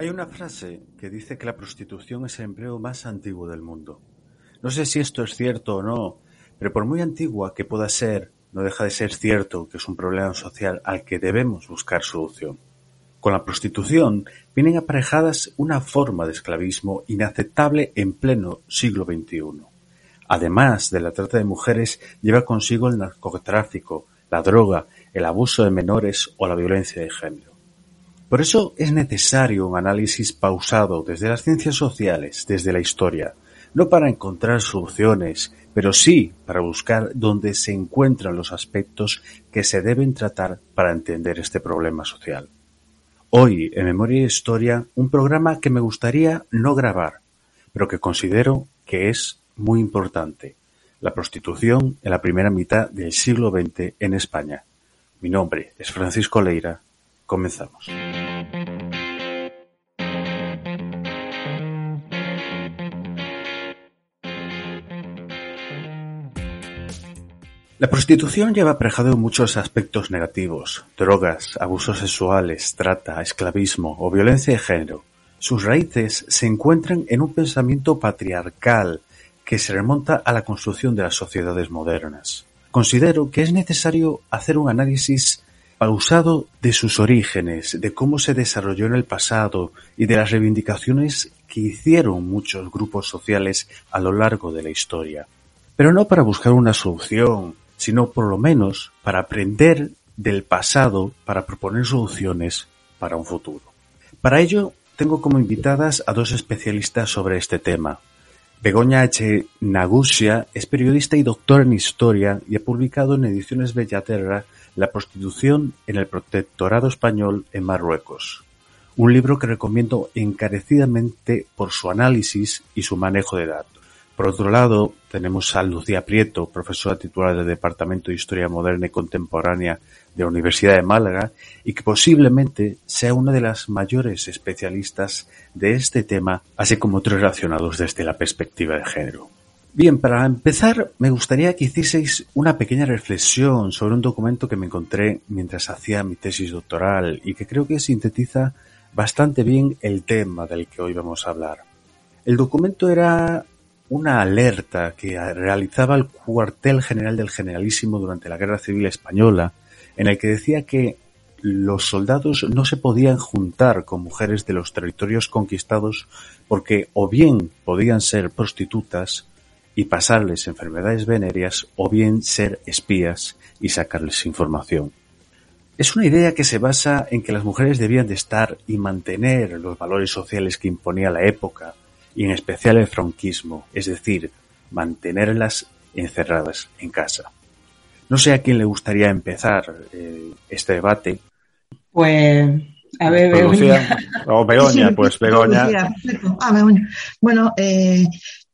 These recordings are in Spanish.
Hay una frase que dice que la prostitución es el empleo más antiguo del mundo. No sé si esto es cierto o no, pero por muy antigua que pueda ser, no deja de ser cierto que es un problema social al que debemos buscar solución. Con la prostitución vienen aparejadas una forma de esclavismo inaceptable en pleno siglo XXI. Además de la trata de mujeres, lleva consigo el narcotráfico, la droga, el abuso de menores o la violencia de género. Por eso es necesario un análisis pausado desde las ciencias sociales, desde la historia, no para encontrar soluciones, pero sí para buscar dónde se encuentran los aspectos que se deben tratar para entender este problema social. Hoy, en Memoria e Historia, un programa que me gustaría no grabar, pero que considero que es muy importante, la prostitución en la primera mitad del siglo XX en España. Mi nombre es Francisco Leira. Comenzamos. La prostitución lleva aparejado muchos aspectos negativos: drogas, abusos sexuales, trata, esclavismo o violencia de género. Sus raíces se encuentran en un pensamiento patriarcal que se remonta a la construcción de las sociedades modernas. Considero que es necesario hacer un análisis pausado de sus orígenes, de cómo se desarrolló en el pasado y de las reivindicaciones que hicieron muchos grupos sociales a lo largo de la historia. Pero no para buscar una solución, sino por lo menos para aprender del pasado para proponer soluciones para un futuro. Para ello, tengo como invitadas a dos especialistas sobre este tema. Begoña H. Nagusia es periodista y doctora en historia y ha publicado en ediciones Bellaterra La prostitución en el protectorado español en Marruecos, un libro que recomiendo encarecidamente por su análisis y su manejo de datos. Por otro lado, tenemos a Lucía Prieto, profesora titular del Departamento de Historia Moderna y Contemporánea de la Universidad de Málaga y que posiblemente sea una de las mayores especialistas de este tema, así como otros relacionados desde la perspectiva de género. Bien, para empezar, me gustaría que hicieseis una pequeña reflexión sobre un documento que me encontré mientras hacía mi tesis doctoral y que creo que sintetiza bastante bien el tema del que hoy vamos a hablar. El documento era una alerta que realizaba el cuartel general del Generalísimo durante la Guerra Civil Española, en el que decía que los soldados no se podían juntar con mujeres de los territorios conquistados porque o bien podían ser prostitutas y pasarles enfermedades venéreas o bien ser espías y sacarles información. Es una idea que se basa en que las mujeres debían de estar y mantener los valores sociales que imponía la época, y en especial el franquismo, es decir, mantenerlas encerradas en casa. No sé a quién le gustaría empezar eh, este debate. Pues, a ver, Begoña. O Begoña, pues Begoña. Ah, Begoña. Bueno, eh,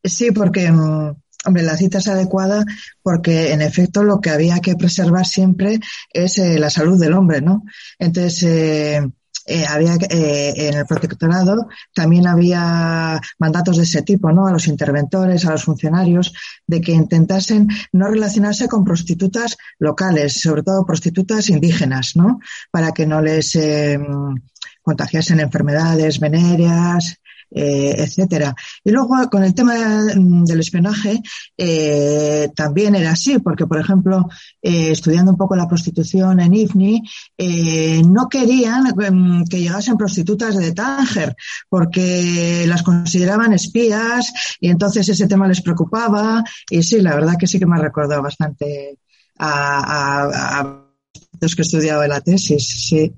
sí, porque, mm, hombre, la cita es adecuada porque, en efecto, lo que había que preservar siempre es eh, la salud del hombre, ¿no? Entonces, eh, había eh, en el protectorado también había mandatos de ese tipo, ¿no? A los interventores, a los funcionarios, de que intentasen no relacionarse con prostitutas locales, sobre todo prostitutas indígenas, ¿no? Para que no les eh, contagiasen enfermedades venéreas, eh, etcétera. Y luego con el tema del espionaje eh, también era así, porque por ejemplo, eh, estudiando un poco la prostitución en IFNI, eh, no querían em, que llegasen prostitutas de Tánger, porque las consideraban espías y entonces ese tema les preocupaba. Y sí, la verdad que sí que me ha recordado bastante a, a, a los que en la tesis, sí.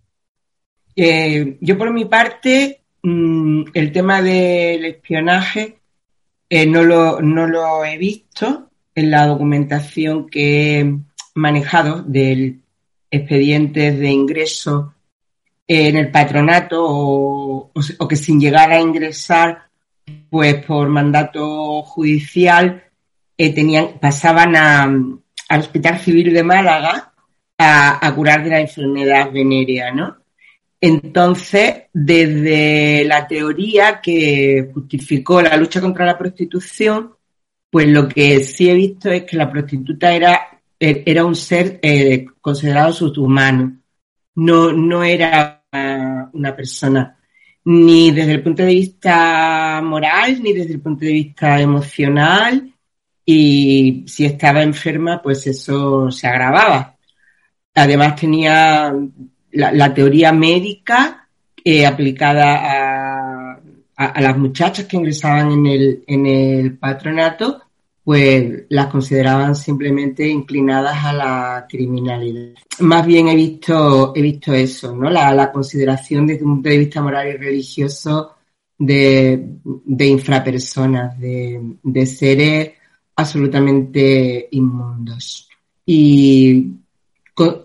yo por mi parte Mm, el tema del espionaje eh, no, lo, no lo he visto en la documentación que he manejado del expediente de ingreso en el patronato o, que sin llegar a ingresar, pues por mandato judicial, eh, tenían, pasaban al Hospital Civil de Málaga a, a curar de la enfermedad venérea, ¿no? Entonces, desde la teoría que justificó la lucha contra la prostitución, pues lo que sí he visto es que la prostituta era, era un ser eh, considerado subhumano, no, no era una, persona ni desde el punto de vista moral, ni desde el punto de vista emocional, y si estaba enferma, pues eso se agravaba. Además tenía la, teoría médica eh, aplicada a, las muchachas que ingresaban en el, en el patronato, pues las consideraban simplemente inclinadas a la criminalidad. Más bien he visto, he visto eso, ¿no? La, consideración desde un punto de vista moral y religioso de, infrapersonas, de, de seres absolutamente inmundos. Y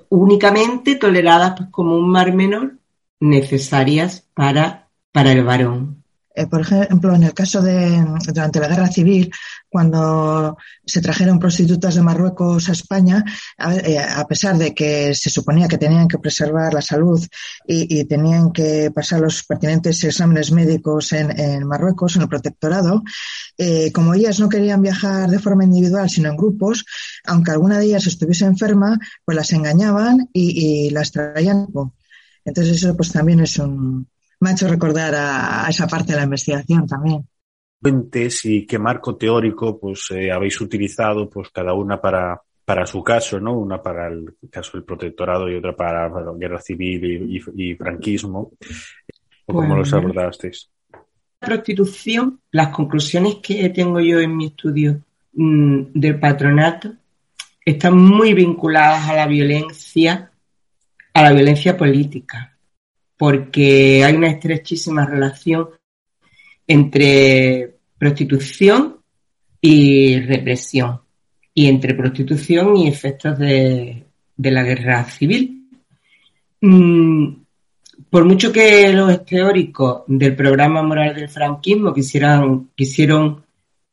únicamente toleradas pues, como un mar menor necesarias para, para el varón. Eh, por ejemplo, en el caso de durante la guerra civil, cuando se trajeron prostitutas de Marruecos a España, a, eh, pesar de que se suponía que tenían que preservar la salud y, tenían que pasar los pertinentes exámenes médicos en, Marruecos, en el protectorado, eh, como ellas no querían viajar de forma individual, sino en grupos, aunque alguna de ellas estuviese enferma, pues las engañaban y, y las traían. Entonces eso pues también es un, me ha hecho recordar a, esa parte de la investigación también. Fuentes y qué marco teórico pues eh, habéis utilizado pues cada una para, para su caso, ¿no? Una para el caso del protectorado y otra para, la guerra civil y, franquismo. ¿Cómo los abordasteis? La prostitución, las conclusiones que tengo yo en mi estudio mm, del patronato están muy vinculadas a la violencia, a la violencia política porque hay una estrechísima relación entre prostitución y represión, y entre prostitución y efectos de, la guerra civil. Mm, por mucho que los teóricos del programa moral del franquismo quisieran, quisieron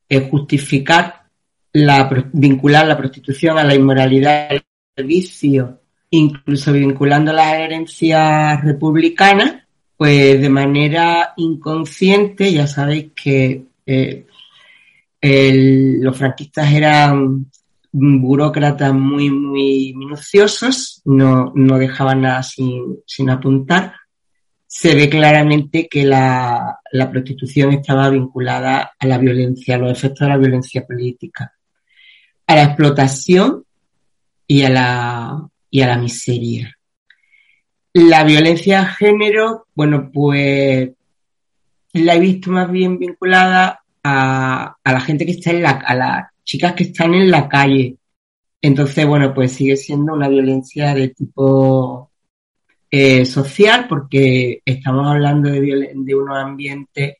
eh, justificar la, vincular la prostitución a la inmoralidad, al vicio incluso vinculando las herencias republicanas, pues de manera inconsciente, ya sabéis que eh, los franquistas eran burócratas muy, muy minuciosos, no, no dejaban nada sin, sin apuntar. Se ve claramente que la, la prostitución estaba vinculada a la violencia, a los efectos de la violencia política, a la explotación y a la, y a la miseria. La violencia de género, bueno, pues la he visto más bien vinculada a, la gente que está en la, a las chicas que están en la calle. Entonces, bueno, pues sigue siendo una violencia de tipo eh, social porque estamos hablando de, de unos ambientes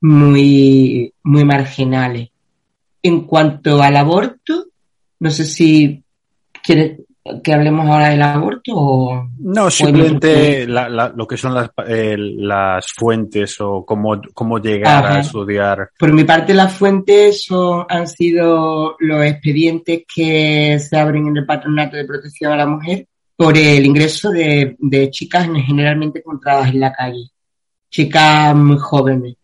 muy, muy marginales. En cuanto al aborto, no sé si quieres que hablemos ahora del aborto o no simplemente lo que son las, eh, las fuentes o cómo, cómo llegar a estudiar. Por mi parte las fuentes son, han sido los expedientes que se abren en el patronato de protección a la mujer por el ingreso de, de chicas generalmente encontradas en la calle chicas muy jóvenes.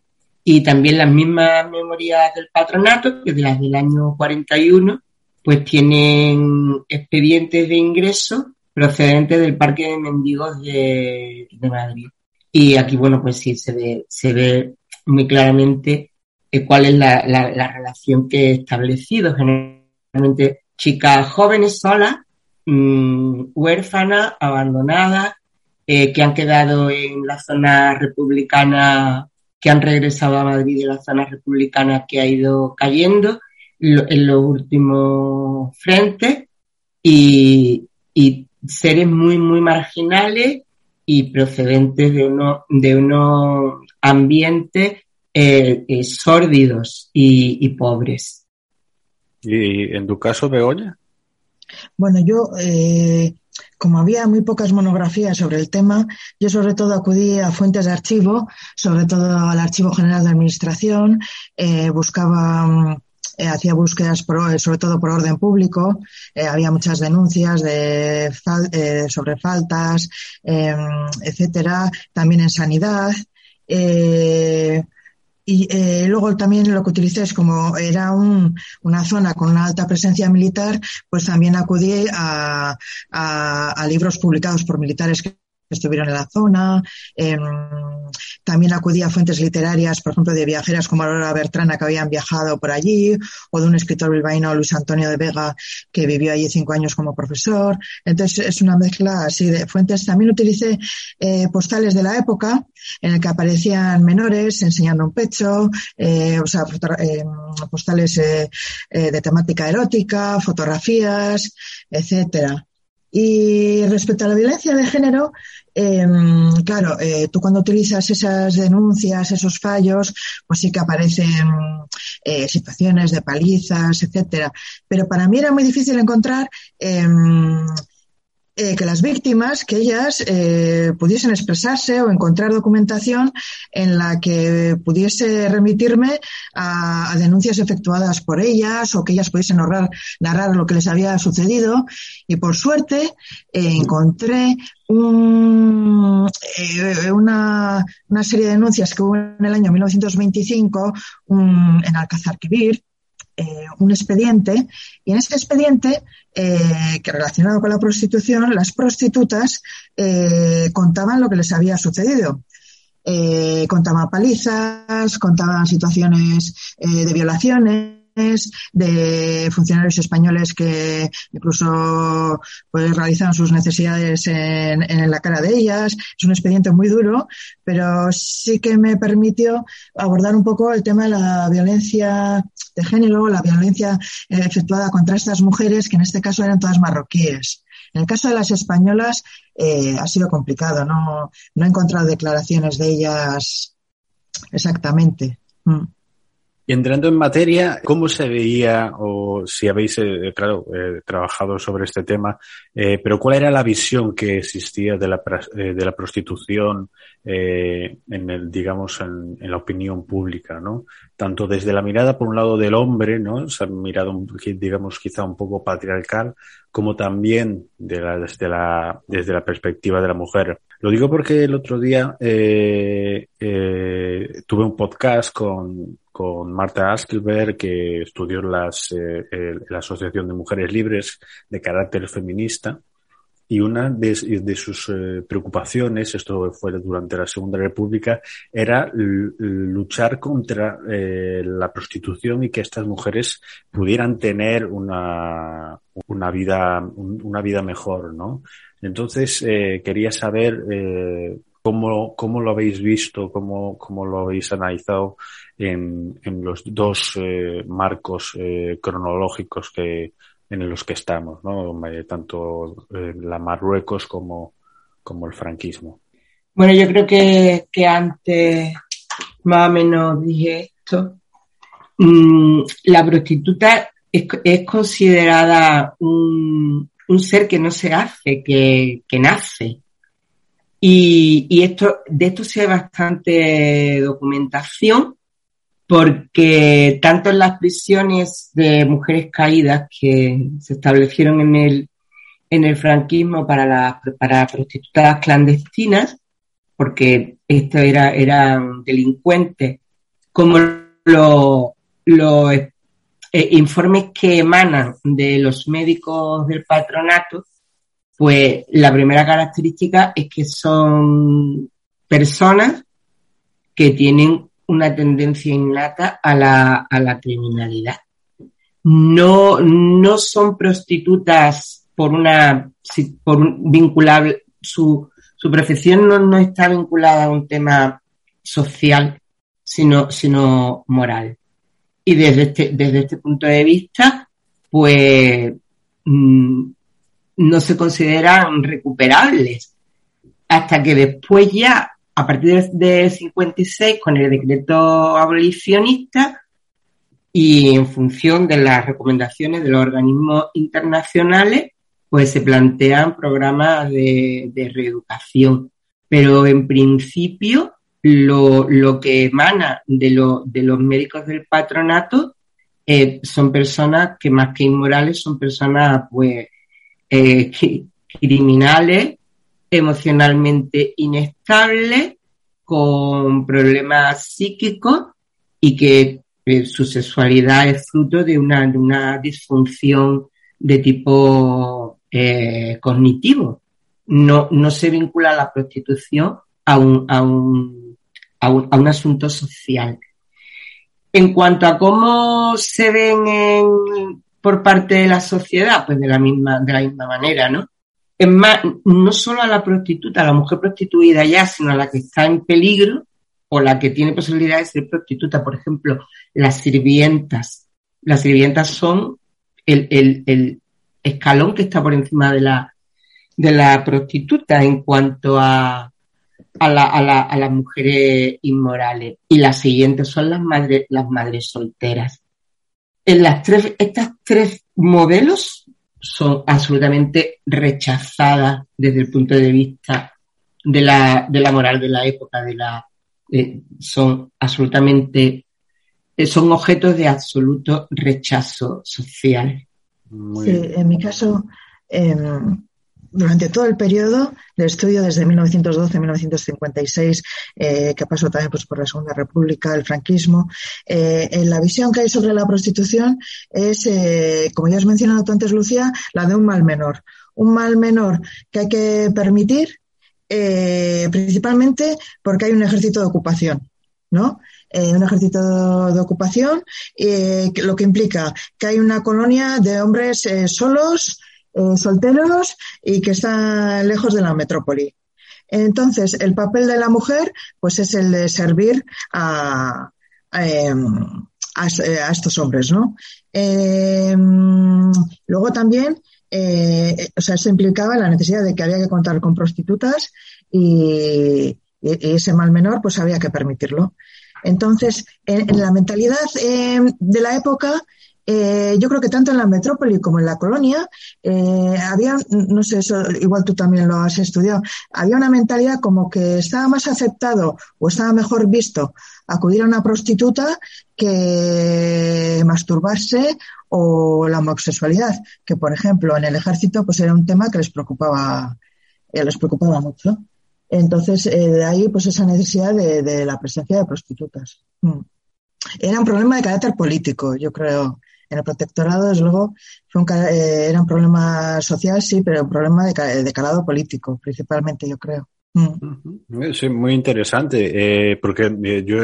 Y también las mismas memorias del patronato que de las del año 41 pues tienen expedientes de ingreso procedentes del Parque de Mendigos de, Madrid. Y aquí, bueno, pues sí, se ve, se ve muy claramente eh, cuál es la, relación que he establecido. Generalmente chicas jóvenes solas, mm, huérfanas, abandonadas, eh, que han quedado en la zona republicana, que han regresado a Madrid de la zona republicana que ha ido cayendo en los últimos frentes y, seres muy, muy marginales y procedentes de, uno, de unos ambientes eh, eh, sórdidos y, pobres. ¿Y en tu caso, Begoña? Bueno, yo, eh, como había muy pocas monografías sobre el tema, yo sobre todo acudí a fuentes de archivo, sobre todo al Archivo General de Administración, buscaba mm, eh, hacía búsquedas eh, sobre todo por orden público, eh, había muchas denuncias de sobre faltas, em, etcétera, también en sanidad. y luego también lo que utilicé es como era una zona con una alta presencia militar, pues también acudí a, libros publicados por militares que estuvieron en la zona. Em, también acudía a fuentes literarias, por ejemplo, de viajeras como Aurora Bertrana que habían viajado por allí, o de un escritor bilbaíno, Luis Antonio de Vega, que vivió allí cinco años como profesor. Entonces es una mezcla así de fuentes. También utilicé eh, postales de la época en el que aparecían menores enseñando un pecho, eh, o sea, eh, postales de temática erótica, fotografías, etcétera. Y respecto a la violencia de género, em, claro, eh, tú cuando utilizas esas denuncias, esos fallos, pues sí que aparecen eh, situaciones de palizas, etcétera. Pero para mí era muy difícil encontrar em, eh, que las víctimas, que ellas eh, pudiesen expresarse o encontrar documentación en la que pudiese remitirme a, denuncias efectuadas por ellas o que ellas pudiesen narrar, narrar lo que les había sucedido. Y por suerte eh, encontré un, una, una, serie de denuncias que hubo en el año 1925 un, en Alcázar Quibir, un expediente, y en ese expediente eh, que relacionado con la prostitución, las prostitutas eh, contaban lo que les había sucedido. Eh, contaban palizas, contaban situaciones de violaciones de funcionarios españoles que incluso pues, realizan sus necesidades en, en, la cara de ellas. Es un expediente muy duro, pero sí que me permitió abordar un poco el tema de la violencia de género, la violencia efectuada contra estas mujeres, que en este caso eran todas marroquíes. En el caso de las españolas eh, ha sido complicado, no, no he encontrado declaraciones de ellas exactamente. Mm. Entrando en materia, ¿cómo se veía, o si habéis, eh, claro, eh, trabajado sobre este tema, eh, pero cuál era la visión que existía de la, de la prostitución en el, digamos, en, la opinión pública, ¿no? Tanto desde la mirada, por un lado, del hombre, ¿no? Esa mirada, digamos, quizá un poco patriarcal, como también de la, desde, la, desde la perspectiva de la mujer. Lo digo porque el otro día tuve un podcast con, con Marta Askelberg, que estudió las, eh, la Asociación de Mujeres Libres de carácter feminista. Y una de, sus eh, preocupaciones, esto fue durante la Segunda República, era luchar contra eh, la prostitución y que estas mujeres pudieran tener una, una, vida, una vida mejor, ¿no? Entonces, quería saber ¿Cómo, ¿Cómo, lo habéis visto? ¿Cómo, cómo lo habéis analizado en, en los dos eh, marcos eh, cronológicos que, en los que estamos, ¿no? Eh, tanto la Marruecos como, como el franquismo? Bueno, yo creo que, que antes más o menos dije esto. Mm, la prostituta es, considerada un, un, ser que no se hace, que, que nace. Y, esto, de esto sí hay bastante documentación, porque tanto en las prisiones de mujeres caídas que se establecieron en el, en el franquismo para las para prostitutas clandestinas, porque esto era, eran delincuentes, como los eh, informes que emanan de los médicos del patronato, pues la primera característica es que son personas que tienen una tendencia innata a la, a la criminalidad. No, no son prostitutas por una, por vinculable, su, su profesión no, no está vinculada a un tema social, sino, sino moral. Y desde este, desde este punto de vista, pues, mm, no se consideran recuperables. Hasta que después ya, a partir de 56, con el decreto abolicionista y en función de las recomendaciones de los organismos internacionales, pues se plantean programas de, reeducación. Pero en principio, lo, que emana de, de los médicos del patronato eh, son personas que más que inmorales son personas pues eh, criminales, emocionalmente inestables, con problemas psíquicos y que su sexualidad es fruto de una, una disfunción de tipo eh, cognitivo. no, no se vincula la prostitución a un, a un, a un, asunto social. En cuanto a cómo se ven en, por parte de la sociedad, pues de la misma, de la misma manera, ¿no? Es más, no solo a la prostituta, a la mujer prostituida ya, sino a la que está en peligro o la que tiene posibilidad de ser prostituta. Por ejemplo, las sirvientas. Las sirvientas son el, el, el escalón que está por encima de la, de la prostituta en cuanto a, a, la, a, la, a las mujeres inmorales. Y las siguientes son las madres, las madres solteras. En las tres, estas tres modelos son absolutamente rechazadas desde el punto de vista de la, de la moral de la época, de la, eh, son absolutamente, eh, son objetos de absoluto rechazo social. sí, en mi caso, eh, durante todo el periodo de estudio, desde 1912 a 1956, eh, que pasó también pues, por la Segunda República, el franquismo, eh, la visión que hay sobre la prostitución es, eh, como ya has mencionado antes, Lucía, la de un mal menor. Un mal menor que hay que permitir, eh, principalmente porque hay un ejército de ocupación, ¿no? Eh, un ejército de ocupación, eh, lo que implica que hay una colonia de hombres solos, eh, solteros y que están lejos de la metrópoli. Entonces, el papel de la mujer, pues es el de servir a, a, a, a estos hombres, ¿no? Eh, luego también, eh, o sea, implicaba la necesidad de que había que contar con prostitutas y, ese mal menor, pues había que permitirlo. Entonces, en, la mentalidad eh, de la época, eh, yo creo que tanto en la metrópoli como en la colonia eh, había, no sé, eso igual tú también lo has estudiado, había una mentalidad como que estaba más aceptado o estaba mejor visto acudir a una prostituta que masturbarse o la homosexualidad, que por ejemplo en el ejército pues era un tema que les preocupaba, eh, les preocupaba mucho. Entonces, eh, de ahí pues esa necesidad de, la presencia de prostitutas. Mm. Era un problema de carácter político, yo creo en el protectorado, desde luego, fue un, eh, era un problema social, sí, pero un problema de, de calado político, principalmente, yo creo. Mm. Sí, muy interesante, eh, porque eh, yo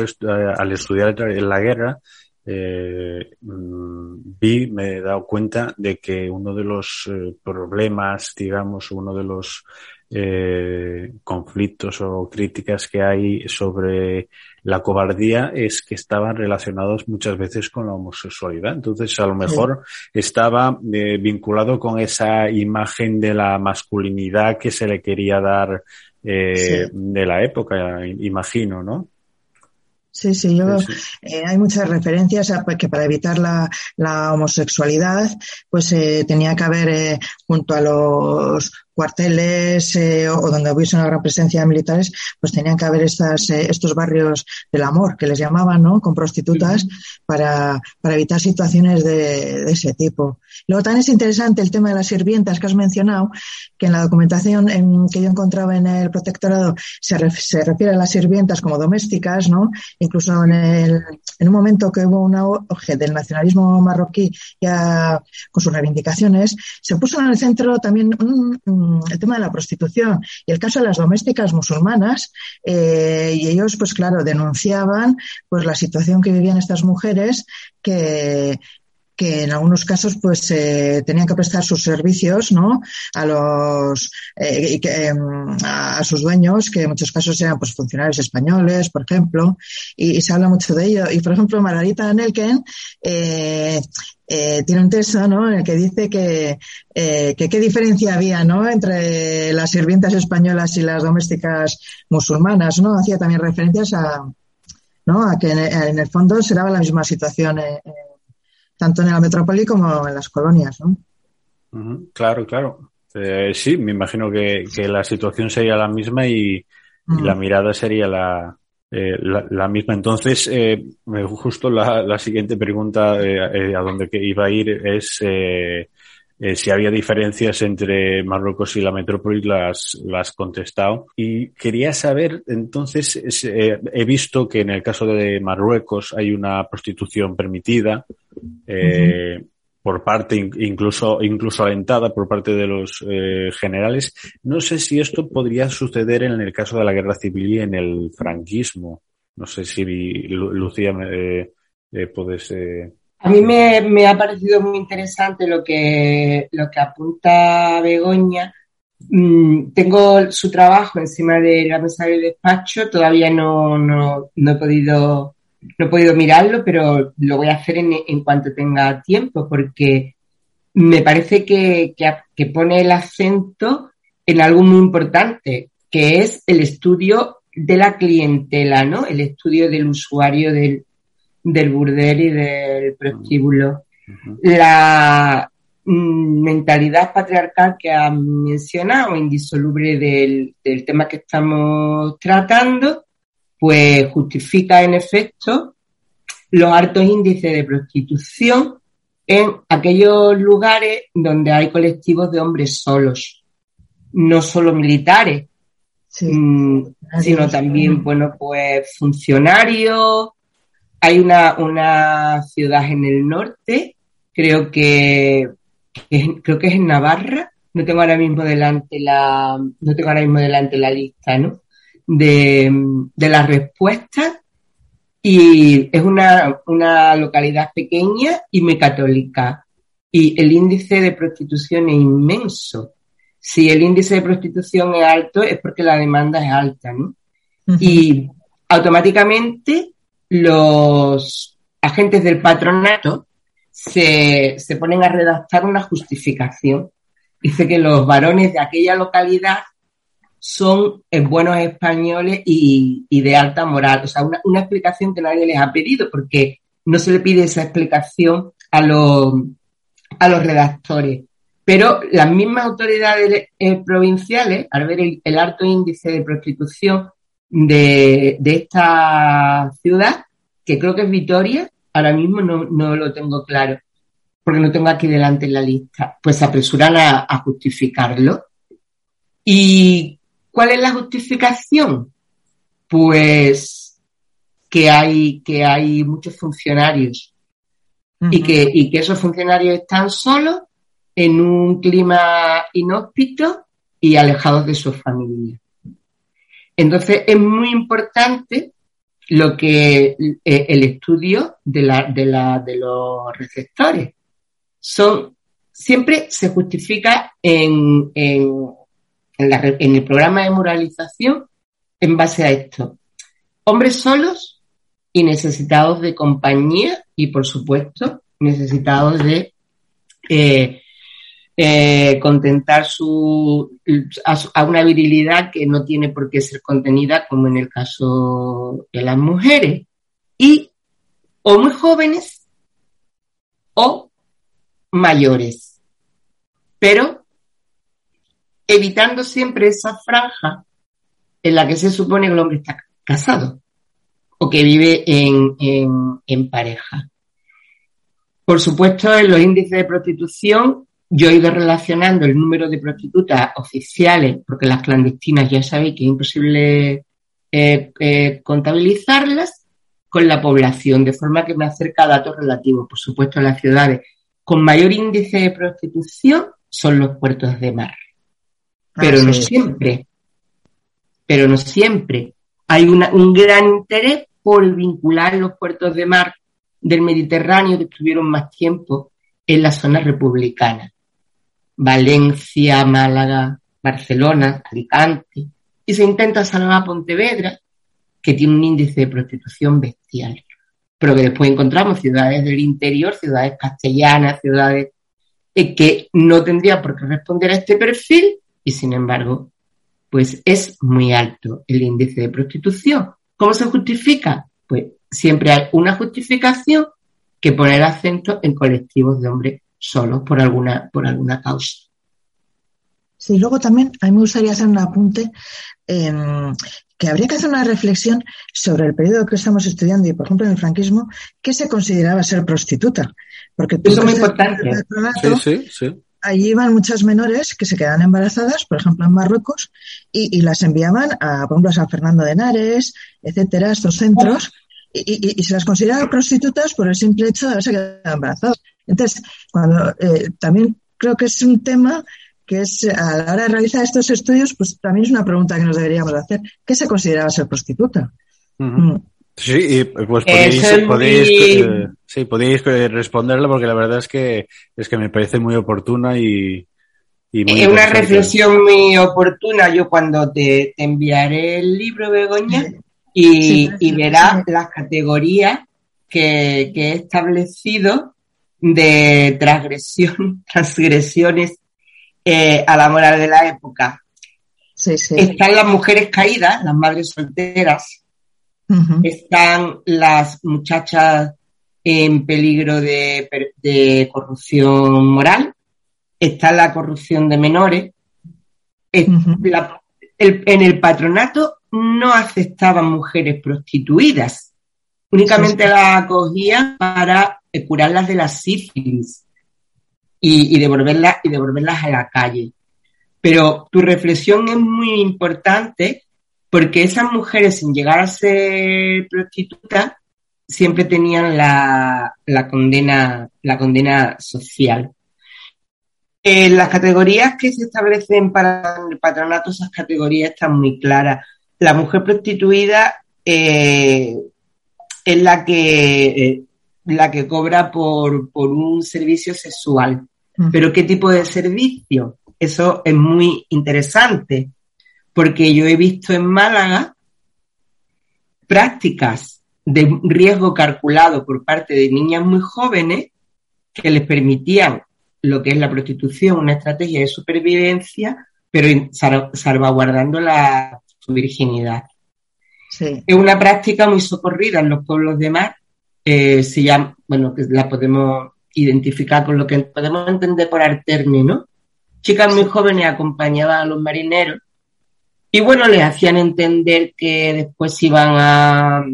al estudiar la guerra eh, vi, me he dado cuenta de que uno de los problemas, digamos, uno de los eh, conflictos o críticas que hay sobre la cobardía es que estaban relacionados muchas veces con la homosexualidad. Entonces, a lo mejor sí. estaba eh, vinculado con esa imagen de la masculinidad que se le quería dar eh, sí. de la época, imagino, ¿no? Sí, sí, yo. Eh, hay muchas referencias a pues, que para evitar la, la homosexualidad, pues eh, tenía que haber eh, junto a los cuarteles eh, o donde hubiese una gran presencia de militares, pues tenían que haber estas, eh, estos barrios del amor, que les llamaban, ¿no? Con prostitutas, para, para evitar situaciones de, de, ese tipo. Luego también es interesante el tema de las sirvientas que has mencionado, que en la documentación en, que yo encontraba en el protectorado se, ref, se refiere a las sirvientas como domésticas, ¿no? Incluso en, el, en un momento que hubo una auge del nacionalismo marroquí ya con sus reivindicaciones, se puso en el centro también un, un el tema de la prostitución y el caso de las domésticas musulmanas eh, y ellos pues claro denunciaban pues la situación que vivían estas mujeres que que en algunos casos pues eh, tenían que prestar sus servicios no a los eh, que, a, sus dueños que en muchos casos eran pues funcionarios españoles por ejemplo y, se habla mucho de ello y por ejemplo Margarita Nelken eh, eh, tiene un texto ¿no? en el que dice que, eh, que qué diferencia había ¿no? entre las sirvientas españolas y las domésticas musulmanas. ¿no? Hacía también referencias a, ¿no? a que en, en el fondo se daba la misma situación eh, tanto en la metrópoli como en las colonias. ¿no? Uh -huh. Claro, claro. Eh, sí, me imagino que, que, la situación sería la misma y, uh -huh. y la mirada sería la, eh, la, la, misma. Entonces, eh, justo la, la, siguiente pregunta eh, eh a donde iba a ir es si había diferencias entre Marruecos y la metrópoli, las, las contestado. Y quería saber, entonces, es, he visto que en el caso de Marruecos hay una prostitución permitida. -huh por parte, incluso, incluso alentada por parte de los eh, generales. No sé si esto podría suceder en el caso de la guerra civil y en el franquismo. No sé si Lucía eh, eh, puedes. A mí me, ha parecido muy interesante lo que, lo que apunta Begoña. Mm, tengo su trabajo encima de la mesa del despacho, todavía no, no, no he podido no he podido mirarlo, pero lo voy a hacer en, cuanto tenga tiempo, porque me parece que, pone el acento en algo muy importante, que es el estudio de la clientela, ¿no? El estudio del usuario del, del burdel y del prostíbulo. La mm, mentalidad patriarcal que ha mencionado, indisoluble del, del tema que estamos tratando, pues justifica en efecto los altos índices de prostitución en aquellos lugares donde hay colectivos de hombres solos, no solo militares, mm, sino también, bueno, pues funcionarios. Hay una, una ciudad en el norte, creo que, creo que es en Navarra, no tengo ahora mismo delante la, no tengo ahora mismo delante la lista, ¿no? De, de las respuestas y es una, una localidad pequeña y muy católica. Y el índice de prostitución es inmenso. Si el índice de prostitución es alto es porque la demanda es alta, ¿no? Y automáticamente los agentes del patronato se, se ponen a redactar una justificación. Dice que los varones de aquella localidad son eh, buenos españoles y, de alta moral. O sea, una, explicación que nadie les ha pedido, porque no se le pide esa explicación a los, a los redactores. Pero las mismas autoridades eh, provinciales, al ver el, alto índice de prostitución de, esta ciudad, que creo que es Vitoria, ahora mismo no, lo tengo claro, porque no tengo aquí delante la lista, pues se apresuran a, a justificarlo. Y ¿Cuál es la justificación? Pues que hay, que hay muchos funcionarios y, que, y que esos funcionarios están solos en un clima inhóspito y alejados de su familia. Entonces es muy importante lo que eh, el estudio de, la, de, la, de los receptores. Son, siempre se justifica en, en, en, el programa de moralización en base a esto. Hombres solos y necesitados de compañía y, por supuesto, necesitados de eh, eh, contentar su, a, una virilidad que no tiene por qué ser contenida, como en el caso de las mujeres. Y o muy jóvenes o mayores. Pero evitando siempre esa franja en la que se supone que el hombre está casado o que vive en, pareja. Por supuesto, en los índices de prostitución yo he ido relacionando el número de prostitutas oficiales, porque las clandestinas ya sabéis que es imposible eh, eh, contabilizarlas, con la población, de forma que me acerca datos relativos. Por supuesto, las ciudades con mayor índice de prostitución son los puertos de mar pero no siempre. Pero no siempre. Hay un gran interés por vincular los puertos de mar del Mediterráneo que estuvieron más tiempo en la zona republicana. Valencia, Málaga, Barcelona, Alicante. Y se intenta salvar a Pontevedra, que tiene un índice de prostitución bestial. Pero que después encontramos ciudades del interior, ciudades castellanas, ciudades eh, que no tendrían por qué responder a este perfil y sin embargo, pues es muy alto el índice de prostitución. ¿Cómo se justifica? Pues siempre hay una justificación que pone el acento en colectivos de hombres solos por alguna, por alguna causa. Sí, luego también a mí me gustaría hacer un apunte em, que habría que hacer una reflexión sobre el periodo que estamos estudiando y, por ejemplo, en el franquismo, ¿qué se consideraba ser prostituta? Porque Eso es muy importante. Sí, sí, sí allí iban muchas menores que se quedaban embarazadas, por ejemplo en Marruecos, y, las enviaban a, por ejemplo, a San Fernando de Henares, etcétera, estos centros, y, se las considera prostitutas por el simple hecho de haberse quedado embarazadas. Entonces, cuando eh, también creo que es un tema que es a la hora de realizar estos estudios, pues también es una pregunta que nos deberíamos hacer. ¿Qué se considera ser prostituta? Mm. Sí, pues podéis, podéis, eh, sí, podéis responderla porque la verdad es que es que me parece muy oportuna y, es una reflexión muy oportuna. Yo cuando te, enviaré el libro, Begoña, y, y verás las categorías que, que, he establecido de transgresión, transgresiones eh, a la moral de la época. Están las mujeres caídas, las madres solteras, están las muchachas en peligro de, de corrupción moral, está la corrupción de menores. en el patronato no aceptaban mujeres prostituidas, únicamente las acogían para curarlas de la sífilis y, devolverlas, y devolverlas a la calle. Pero tu reflexión es muy importante porque esas mujeres sin llegar a ser prostitutas siempre tenían la, la condena, la condena social. Eh, las categorías que se establecen para el patronato, esas categorías están muy claras. La mujer prostituida eh, es la que, eh, la que cobra por, por un servicio sexual. Pero ¿qué tipo de servicio? Eso es muy interesante, porque yo he visto en Málaga prácticas de riesgo calculado por parte de niñas muy jóvenes que les permitían lo que es la prostitución, una estrategia de supervivencia, pero salvaguardando la, su virginidad. Es una práctica muy socorrida en los pueblos de mar. Eh, se llama, bueno, que la podemos identificar con lo que podemos entender por alterne, ¿no? Chicas muy jóvenes acompañaban a los marineros y bueno, les hacían entender que después iban a,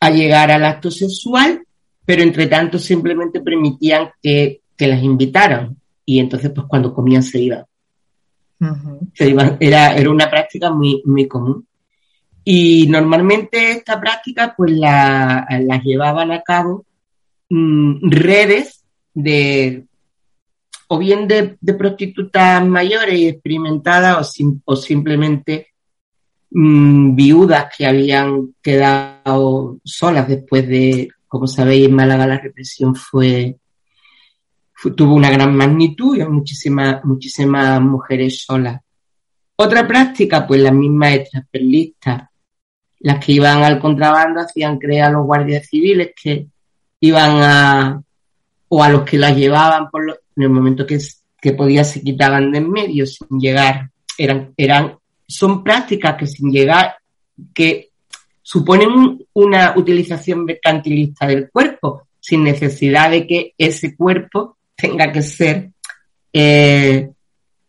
a llegar al acto sexual, pero entre tanto simplemente permitían que que las invitaran y entonces pues cuando comían se iban. se iban era, era una práctica muy, muy común. Y normalmente esta práctica pues la, las llevaban a cabo mm, redes de o bien de, prostitutas mayores y experimentadas o, o simplemente mm, viudas que habían quedado solas después de, como sabéis, en Málaga la represión fue, tuvo una gran magnitud y muchísimas, mujeres solas. Otra práctica, pues las mismas extraperlistas, las que iban al contrabando hacían creer a los guardias civiles que iban a, o a los que las llevaban por en el momento que, que se quitaban de en medio sin llegar. Eran, eran, son prácticas que sin llegar, que suponen una utilización mercantilista del cuerpo, sin necesidad de que ese cuerpo tenga que ser eh,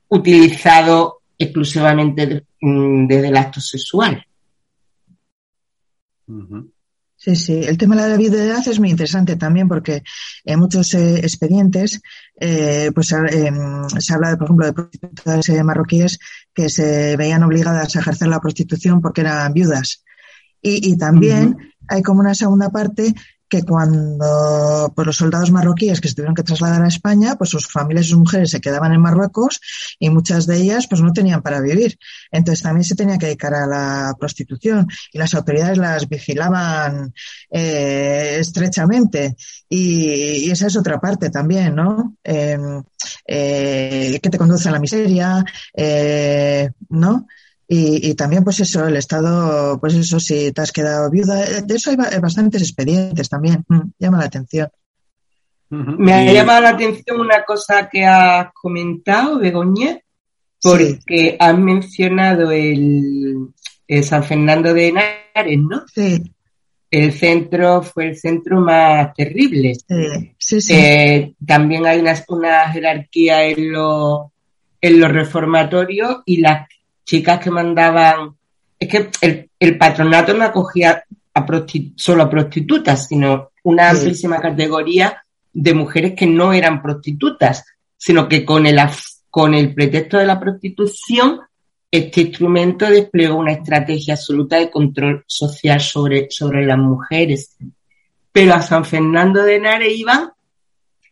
utilizado exclusivamente mm, desde el acto sexual. Sí, sí. El tema de la viudedad es muy interesante también porque en muchos eh, expedientes eh, pues em, se habla, de, por ejemplo, de prostitutas marroquíes que se veían obligadas a ejercer la prostitución porque eran viudas. Y, también hay como una segunda parte que cuando pues, los soldados marroquíes que se tuvieron que trasladar a España, pues sus familias y sus mujeres se quedaban en Marruecos y muchas de ellas pues no tenían para vivir. Entonces también se tenía que dedicar a la prostitución y las autoridades las vigilaban eh, estrechamente. Y, esa es otra parte también, ¿no? Em, eh, que te conduce a la miseria, eh, ¿no? Y, también, pues eso, el Estado, pues eso, si te has quedado viuda, eh, de eso hay bastantes expedientes también, mm, llama la atención. Me ha llamado la atención una cosa que has comentado, Begoña, porque has mencionado el, San Fernando de Henares, ¿no? Sí. El centro fue el centro más terrible. Sí, sí. Eh, también hay una, una jerarquía en los, en los reformatorios y las chicas que mandaban, es que el, patronato no acogía a solo a prostitutas, sino una amplísima categoría de mujeres que no eran prostitutas, sino que con el, con el pretexto de la prostitución este instrumento desplegó una estrategia absoluta de control social sobre, sobre las mujeres. Pero a San Fernando de Henares iban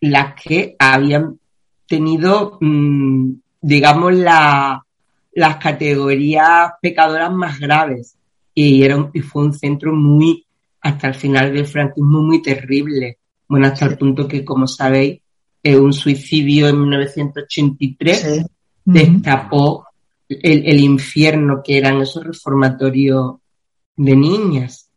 las que habían tenido, mm, digamos, la, las categorías pecadoras más graves. Y, era y fue un centro muy, hasta el final del franquismo, muy terrible. Bueno, hasta el punto que, como sabéis, un suicidio en 1983 destapó el, infierno que eran esos reformatorios de niñas.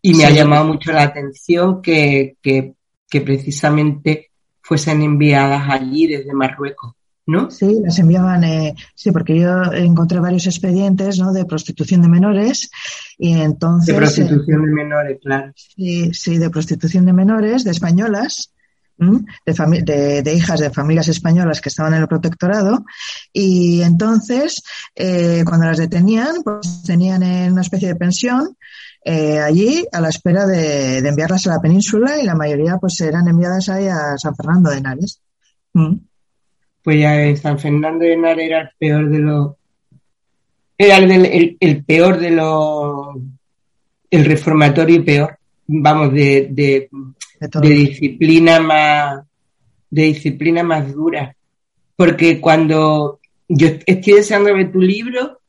Y me ha llamado mucho la atención que, que, precisamente fuesen enviadas allí desde Marruecos. ¿No? Sí, las enviaban, eh, sí, porque yo encontré varios expedientes, ¿no? De prostitución de menores y entonces. De prostitución de menores, claro. Sí, sí, de prostitución de menores, de españolas, de, de, hijas de familias españolas que estaban en el protectorado y entonces eh, cuando las detenían pues tenían en una especie de pensión eh, allí a la espera de, enviarlas a la península y la mayoría pues eran enviadas ahí a San Fernando de Henares. Pues ya San Fernando de Henares era el peor de los era el, el, peor de los el reformatorio peor vamos de, de de disciplina más, de disciplina más dura. Porque cuando yo estoy deseando ver tu libro,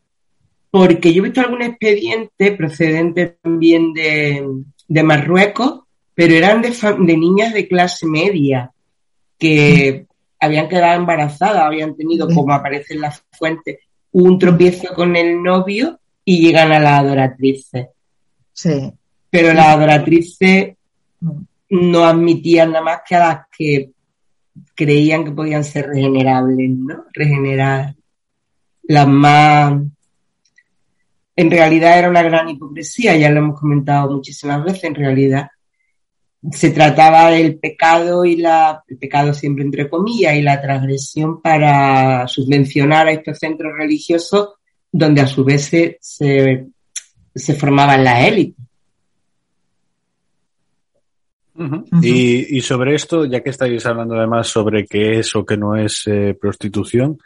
porque yo he visto algún expediente procedente también de, de Marruecos, pero eran de, de, niñas de clase media que habían quedado embarazadas, habían tenido, como aparece en la fuente, un tropiezo con el novio y llegan a la adoratriz. Sí. Pero la adoratriz no admitían nada más que a las que creían que podían ser regenerables, ¿no? Regenerar. Las más... En realidad era una gran hipocresía, ya lo hemos comentado muchísimas veces, en realidad se trataba del pecado y la, el pecado siempre entre comillas, y la transgresión para subvencionar a estos centros religiosos donde a su vez se, se formaban las élites. Y, sobre esto, ya que estáis hablando además sobre qué es o qué no es eh, prostitución,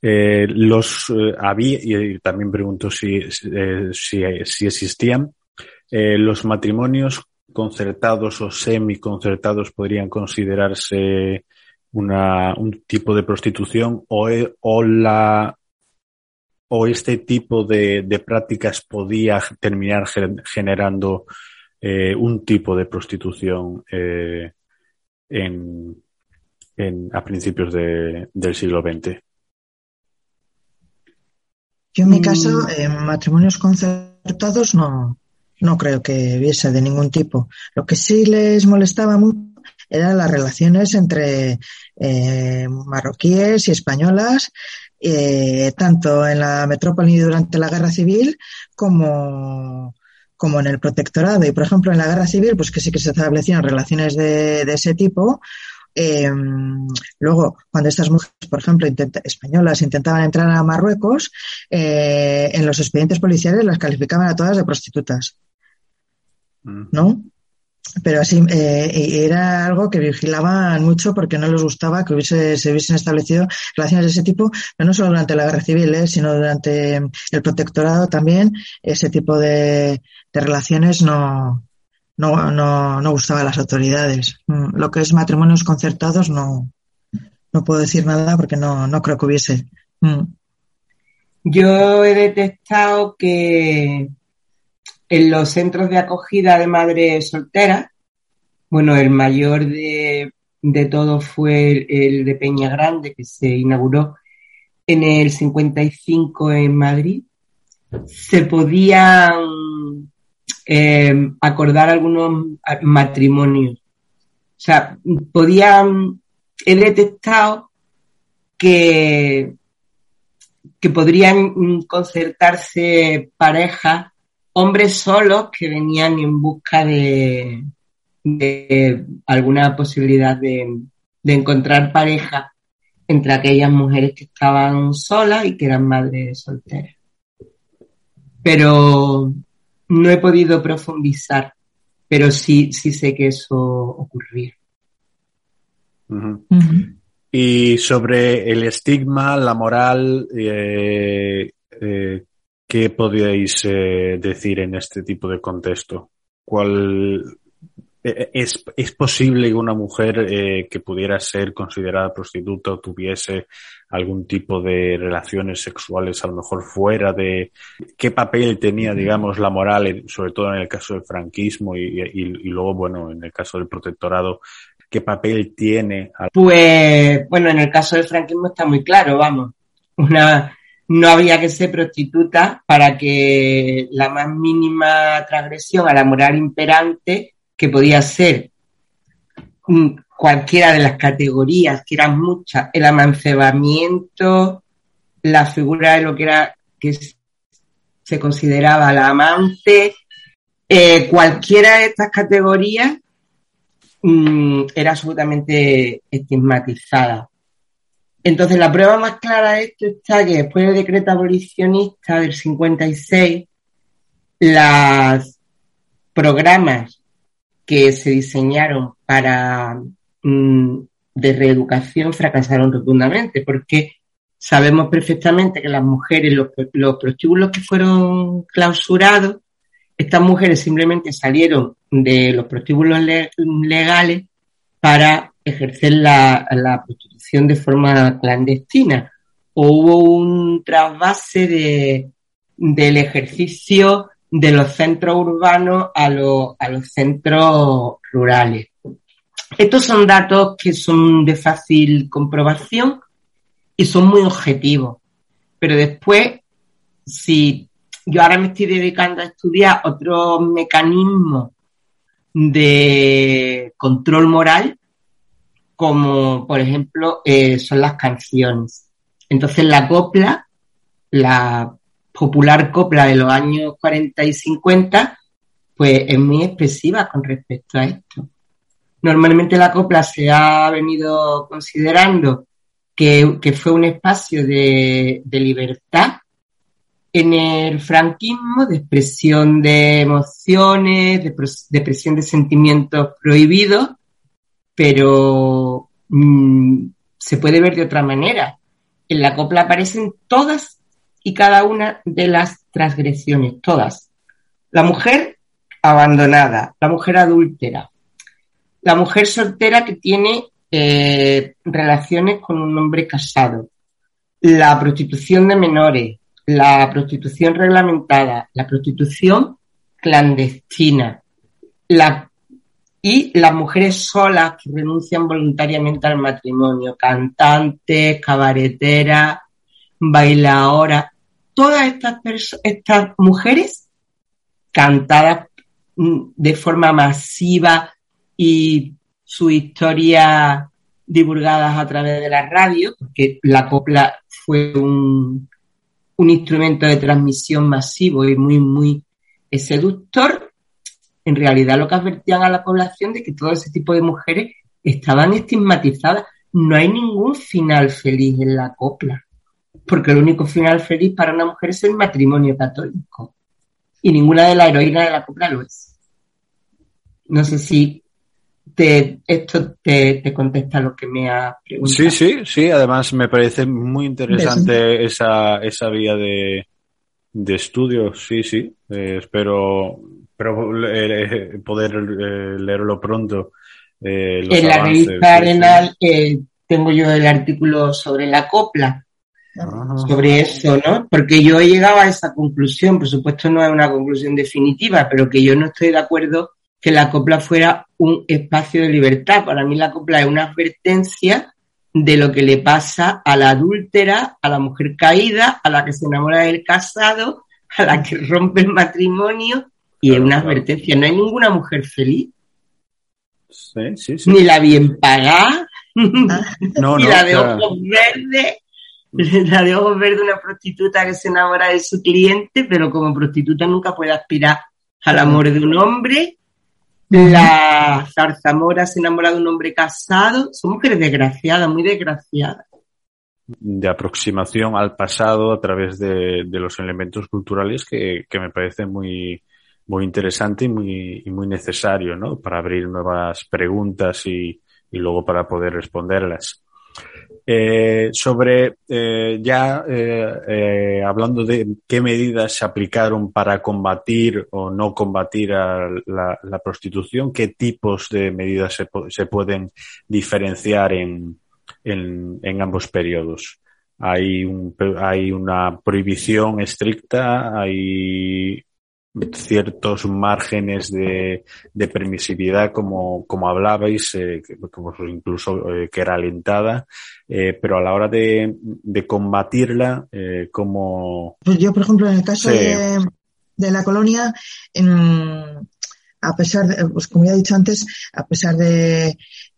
eh, los eh, había, y también pregunto si, si, si, existían, los matrimonios concertados o semi-concertados podrían considerarse una, un tipo de prostitución o, o la o este tipo de, de prácticas podía terminar generando eh, un tipo de prostitución eh, en, a principios del siglo XX. Yo en mi caso, mm. en matrimonios concertados no, no creo que hubiese de ningún tipo. Lo que sí les molestaba mucho eran las relaciones entre eh, marroquíes y españolas, tanto en la metrópoli durante la guerra civil como como en el protectorado. Y, por ejemplo, en la guerra civil, pues que sí que se establecían relaciones de, ese tipo. Em, luego, cuando estas mujeres, por ejemplo, españolas, intentaban entrar a Marruecos, eh, en los expedientes policiales las calificaban a todas de prostitutas. ¿No? pero así eh, era algo que vigilaban mucho porque no les gustaba que hubiese, se hubiesen establecido relaciones de ese tipo, pero no solo durante la guerra civil, eh, sino durante el protectorado también, ese tipo de, relaciones no, no, no, no gustaba a las autoridades. Mm, lo que es matrimonios concertados no, no puedo decir nada porque no, no creo que hubiese. Mm. Yo he detectado que en los centros de acogida de madres solteras, bueno, el mayor de, de todos fue el, de Peña Grande, que se inauguró en el 55 en Madrid. Se podían eh, acordar algunos matrimonios. O sea, podían, he detectado que, que podrían concertarse parejas hombres solos que venían en busca de, alguna posibilidad de, encontrar pareja entre aquellas mujeres que estaban solas y que eran madres solteras. Pero no he podido profundizar, pero sí, sí sé que eso ocurría. Y sobre el estigma, la moral, eh, eh, ¿qué podríais eh, decir en este tipo de contexto? ¿Cuál es, es posible que una mujer que pudiera ser considerada prostituta o tuviese algún tipo de relaciones sexuales a lo mejor fuera de qué papel tenía, digamos, la moral, sobre todo en el caso del franquismo y, y, y luego, bueno, en el caso del protectorado, qué papel tiene? Pues, bueno, en el caso del franquismo está muy claro, vamos. Una, no había que ser prostituta para que la más mínima transgresión a la moral imperante, que podía ser cualquiera de las categorías, que eran muchas, el amancebamiento, la figura de lo que era, que se consideraba la amante, eh, cualquiera de estas categorías Mm, era absolutamente estigmatizada. Entonces, la prueba más clara de esto está que después del decreto abolicionista del 56, los programas que se diseñaron para mm, de reeducación fracasaron rotundamente, porque sabemos perfectamente que las mujeres, los, los prostíbulos que fueron clausurados, estas mujeres simplemente salieron de los prostíbulos legales para ejercer la, prostitución de forma clandestina. O hubo un trasvase de, del ejercicio de los centros urbanos a, a los centros rurales. Estos son datos que son de fácil comprobación y son muy objetivos. Pero después, si yo ahora me estoy dedicando a estudiar otros mecanismos de control moral, como por ejemplo eh, son las canciones. Entonces la copla, la popular copla de los años 40 y 50, pues es muy expresiva con respecto a esto. Normalmente la copla se ha venido considerando que, fue un espacio de, de libertad en el franquismo de expresión de emociones, de, expresión de sentimientos prohibidos, pero mm, se puede ver de otra manera. En la copla aparecen todas y cada una de las transgresiones, todas. La mujer abandonada, la mujer adúltera, la mujer soltera que tiene eh, relaciones con un hombre casado, la prostitución de menores, la prostitución reglamentada, la prostitución clandestina, la, y las mujeres solas que renuncian voluntariamente al matrimonio, cantantes, cabareteras, bailadoras, todas estas, estas mujeres cantadas mm, de forma masiva y su historia divulgadas a través de la radio, porque la copla fue un, un instrumento de transmisión masivo y muy, muy seductor, en realidad lo que advertían a la población de que todo ese tipo de mujeres estaban estigmatizadas. No hay ningún final feliz en la copla, porque el único final feliz para una mujer es el matrimonio católico. Y ninguna de las heroínas de la copla lo es. No sé si te, esto te, te, contesta lo que me ha preguntado. Sí, sí, sí. Además, me parece muy interesante esa, esa vía de, de estudio. Sí, sí. Eh, espero, eh, poder eh, leerlo pronto. en la revista Arenal tengo yo el artículo sobre la copla. Sobre eso, ¿no? Porque yo he llegado a esa conclusión, por supuesto no es una conclusión definitiva, pero que yo no estoy de acuerdo que la copla fuera un espacio de libertad. Para mí la copla es una advertencia de lo que le pasa a la adúltera, a la mujer caída, a la que se enamora del casado, a la que rompe el matrimonio, y es una advertencia. No hay ninguna mujer feliz. Sí, sí, sí. Ni la bien pagada, ni la de ojos verdes, la de ojos verdes, una prostituta que se enamora de su cliente, pero como prostituta nunca puede aspirar al amor de un hombre, la zarzamora se enamora de un hombre casado. Son mujeres desgraciadas, muy desgraciadas. De aproximación al pasado a través de, los elementos culturales que, me parece muy, muy interesante y muy, muy necesario, ¿no? Para abrir nuevas preguntas y, luego para poder responderlas. Eh, sobre eh, ya eh, hablando de qué medidas se aplicaron para combatir o no combatir la, prostitución, qué tipos de medidas se, se pueden diferenciar en, en, en ambos periodos. Hay, un, hay una prohibición estricta, hay ciertos márgenes de, de permisividad, como, como hablabais, eh, incluso eh, que era alentada, eh, pero a la hora de, de combatirla, eh, como... Pues yo, por ejemplo, en el caso de, de, la colonia, en, a pesar de, pues como ya he dicho antes, a pesar de,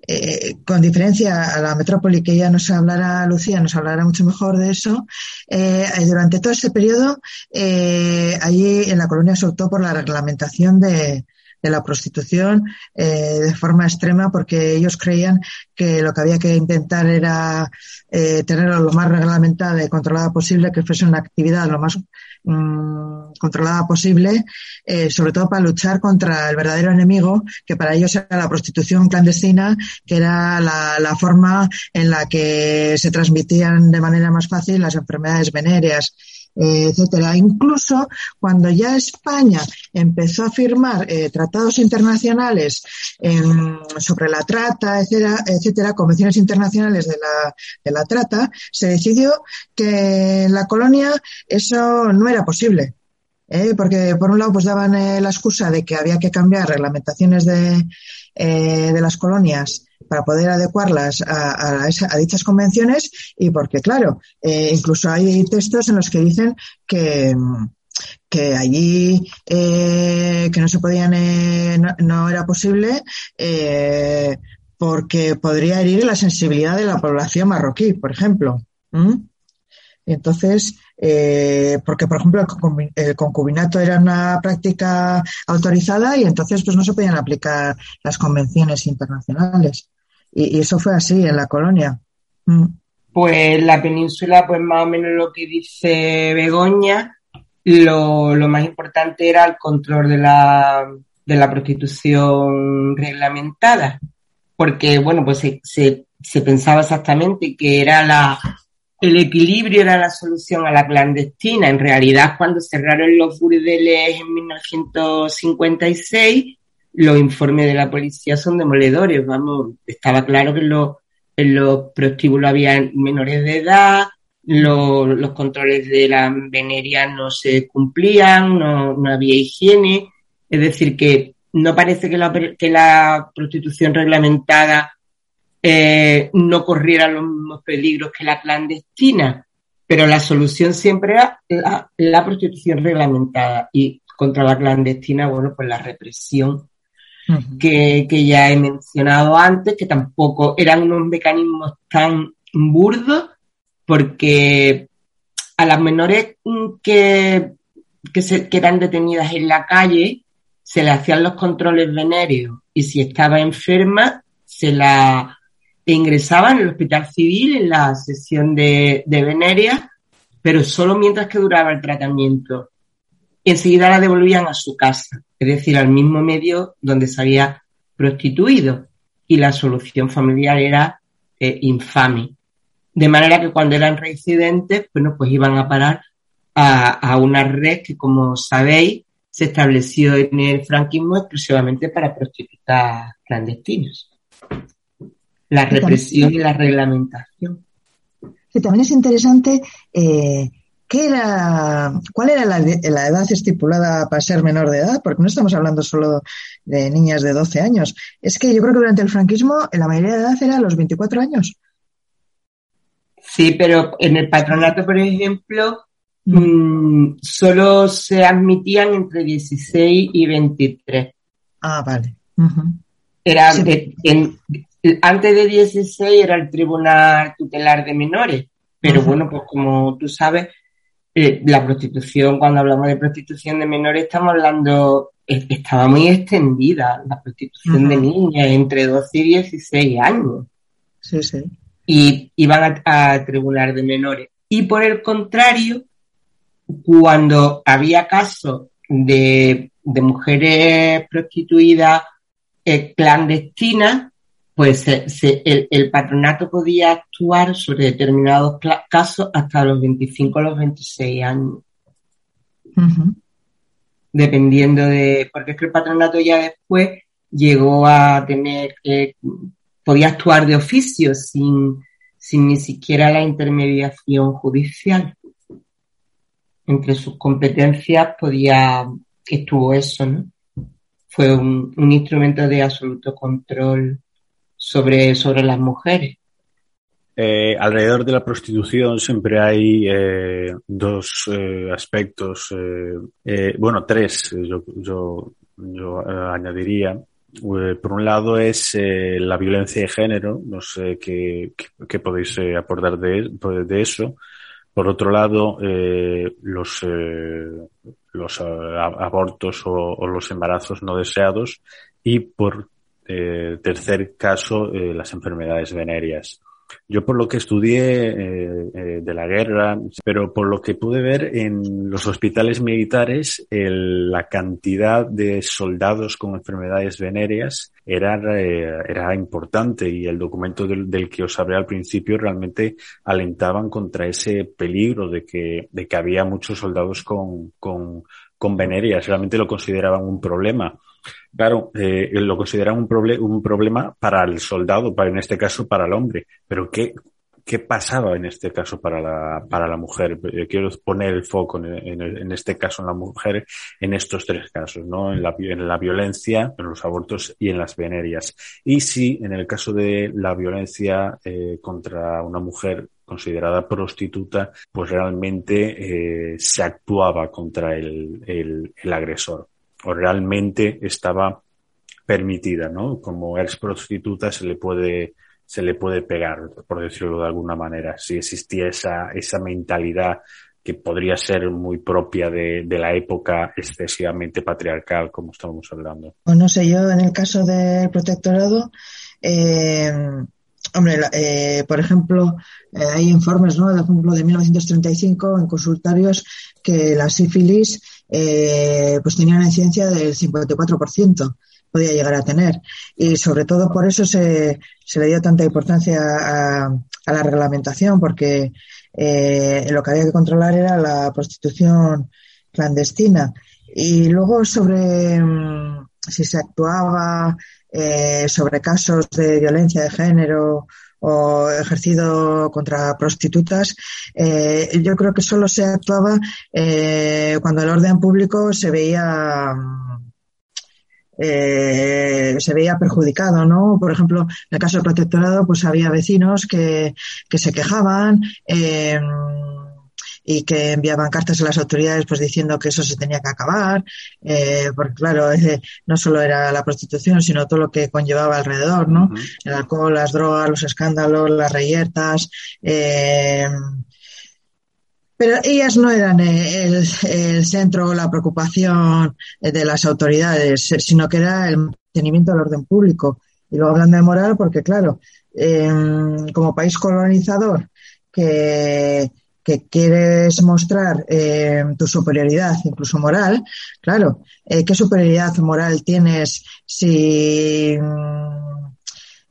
eh, con diferencia a la metrópoli que ya nos hablará Lucía, nos hablará mucho mejor de eso, eh, durante todo ese periodo, eh, allí en la colonia se optó por la reglamentación de, de la prostitución eh, de forma extrema porque ellos creían que lo que había que intentar era eh, tenerlo lo más reglamentada y controlada posible, que fuese una actividad lo más mmm, controlada posible, eh, sobre todo para luchar contra el verdadero enemigo, que para ellos era la prostitución clandestina, que era la forma en la que se transmitían de manera más fácil las enfermedades venéreas etcétera. Incluso cuando ya España empezó a firmar eh, tratados internacionales sobre la trata, etcétera, etcétera, convenciones internacionales de la, de la trata, se decidió que en la colonia eso no era posible. ¿eh? porque por un lado pues daban eh, la excusa de que había que cambiar reglamentaciones de, de las colonias para poder adecuarlas a, a, dichas convenciones y porque, claro, eh, incluso hay textos en los que dicen que, que allí eh, que no se podían, eh, no, era posible eh, porque podría herir la sensibilidad de la población marroquí, por ejemplo. Entonces, eh, porque por ejemplo el concubinato era una práctica autorizada y entonces pues no se podían aplicar las convenciones internacionales. Y, eso fue así en la colonia. Mm. Pues la península, pues más o menos lo que dice Begoña, lo, lo más importante era el control de la, de la prostitución reglamentada, porque bueno, pues se, se, se pensaba exactamente que era la, el equilibrio era la solución a la clandestina. En realidad, cuando cerraron los burdeles en 1956, los informes de la policía son demoledores. Vamos, estaba claro que en los, en los prostíbulos había menores de edad, los, los controles de la veneria no se cumplían, no, no había higiene. Es decir, que no parece que la, que la prostitución reglamentada eh, no corriera los mismos peligros que la clandestina, pero la solución siempre era la, la prostitución reglamentada y contra la clandestina, bueno, pues la represión que, que, ya he mencionado antes, que tampoco eran unos mecanismos tan burdos, porque a las menores que, que, se, que eran detenidas en la calle se le hacían los controles venéreos y si estaba enferma se la ingresaba en el hospital civil en la sesión de, de veneria, pero solo mientras que duraba el tratamiento enseguida la devolvían a su casa, es decir, al mismo medio donde se había prostituido. Y la solución familiar era eh, infame. De manera que cuando eran reincidentes, bueno, pues iban a parar a, a una red que, como sabéis, se estableció en el franquismo exclusivamente para prostitutas clandestinas. La represión y la reglamentación. Sí, también es interesante eh, ¿Qué era, ¿Cuál era la, la, edad estipulada para ser menor de edad? Porque no estamos hablando solo de niñas de 12 años. Es que yo creo que durante el franquismo la mayoría de edad era los 24 años. Sí, pero en el patronato, por ejemplo, mm. mmm, solo se admitían entre 16 y 23. Ah, vale. Uh -huh. Era sí. de, en, antes de 16 era el Tribunal Tutelar de Menores, pero uh -huh. bueno, pues como tú sabes, eh, la prostitución, cuando hablamos de prostitución de menores, estamos hablando, estaba muy extendida, la prostitución uh -huh. de niñas entre 12 y 16 años. Sí, sí. Y iban a, a tribunal de menores. Y por el contrario, cuando había casos de, de mujeres prostituidas eh, clandestinas, pues el, patronato podía actuar sobre determinados casos hasta los 25 o los 26 años. Dependiendo de, porque es que el patronato ya después llegó a tener, que podía actuar de oficio sin, sin ni siquiera la intermediación judicial. Entre sus competencias podía, estuvo eso, ¿no? Fue un, un instrumento de absoluto control sobre, sobre las mujeres. Eh, alrededor de la prostitución siempre hay eh, dos eh, aspectos, bueno, tres, yo, yo, yo añadiría. por un lado es la violencia de género, no sé qué, qué, podéis aportar de, de, eso. Por otro lado, los, los abortos o, o, los embarazos no deseados. Y por eh, tercer caso, eh, las enfermedades venéreas. Yo por lo que estudié eh, de la guerra, pero por lo que pude ver en los hospitales militares, la cantidad de soldados con enfermedades venéreas era, era importante y el documento del, que os hablé al principio realmente alentaban contra ese peligro de que, de que había muchos soldados con, con, con venéreas. Realmente lo consideraban un problema. Claro, eh, lo consideran un, un problema para el soldado, para, en este caso para el hombre. Pero ¿qué, qué pasaba en este caso para la, para la mujer? Eh, quiero poner el foco en, en, este caso en la mujer, en estos tres casos, ¿no? En la, en la violencia, en los abortos y en las venerias. Y si en el caso de la violencia eh, contra una mujer considerada prostituta, pues realmente eh, se actuaba contra el, el agresor o realmente estaba permitida, ¿no? Como ex prostituta se le puede se le puede pegar, por decirlo de alguna manera, si existía esa, esa mentalidad que podría ser muy propia de, la época excesivamente patriarcal, como estábamos hablando. Pues no sé, yo en el caso del protectorado, eh, hombre, eh, por ejemplo, eh, hay informes, ¿no? Por ejemplo, de 1935 en consultarios que la sífilis eh, pues tenía una incidencia del 54%, podía llegar a tener. Y sobre todo por eso se, se le dio tanta importancia a, la reglamentación, porque eh, lo que había que controlar era la prostitución clandestina. Y luego sobre mm, si se actuaba eh, sobre casos de violencia de género o ejercido contra prostitutas, eh, yo creo que solo se actuaba eh, cuando el orden público se veía eh, se veía perjudicado, ¿no? Por ejemplo, en el caso del protectorado, pues había vecinos que, que se quejaban, eh, y que enviaban cartas a las autoridades pues diciendo que eso se tenía que acabar, eh, porque claro, eh, no solo era la prostitución, sino todo lo que conllevaba alrededor, ¿no? El alcohol, las drogas, los escándalos, las reyertas, eh, pero ellas no eran el, el centro o la preocupación de las autoridades, sino que era el mantenimiento del orden público. Y luego hablando de moral, porque claro, eh, como país colonizador, que que quieres mostrar eh, tu superioridad, incluso moral, claro, eh, ¿qué superioridad moral tienes si,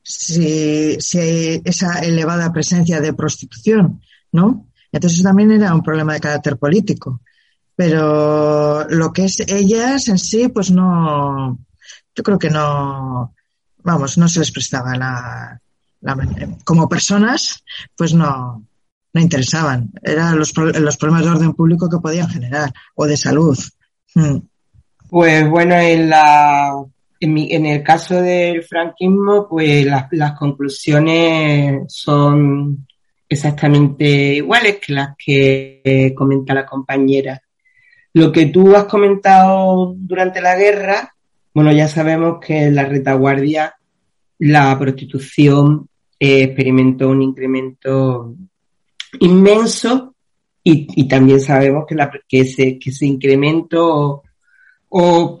si, si hay esa elevada presencia de prostitución, ¿no? Entonces también era un problema de carácter político. Pero lo que es ellas en sí, pues no, yo creo que no, vamos, no se les prestaba la, la como personas, pues no, no interesaban. Eran los, los problemas de orden público que podían generar o de salud. Hmm. Pues bueno, en la en, el caso del franquismo, pues las, conclusiones son exactamente iguales que las que comenta la compañera. Lo que tú has comentado durante la guerra, bueno, ya sabemos que en la retaguardia la prostitución eh, experimentó un incremento inmenso y, también sabemos que, la, que, ese, que ese incremento o,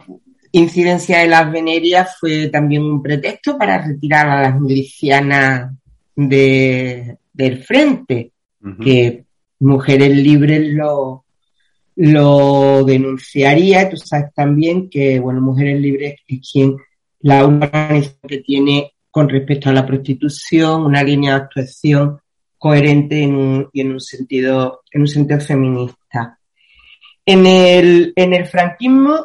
incidencia de las venerias fue también un pretexto para retirar a las milicianas de, del frente, que Mujeres Libres lo, lo denunciaría. Tú sabes también que, bueno, Mujeres Libres es quien, la organización que tiene con respecto a la prostitución, una línea de actuación coherente en un, y en un sentido, en un sentido feminista. En el, en el franquismo,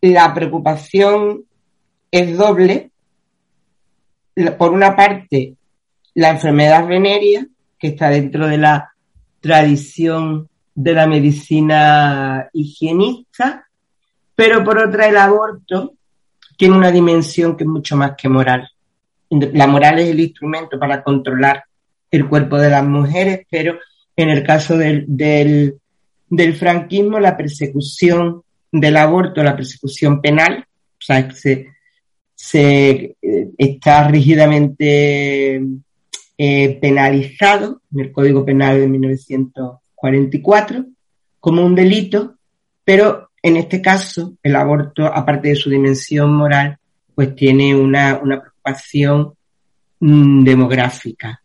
la preocupación es doble. Por una parte, la enfermedad venérea, que está dentro de la tradición de la medicina higienista, pero por otra el aborto tiene una dimensión que es mucho más que moral. La moral es el instrumento para controlar el cuerpo de las mujeres, pero en el caso del, del, franquismo, la persecución del aborto, la persecución penal, o sea, se, se eh, está rígidamente eh, penalizado en el Código Penal de 1944 como un delito, pero en este caso el aborto, aparte de su dimensión moral, pues tiene una, una preocupación mm, demográfica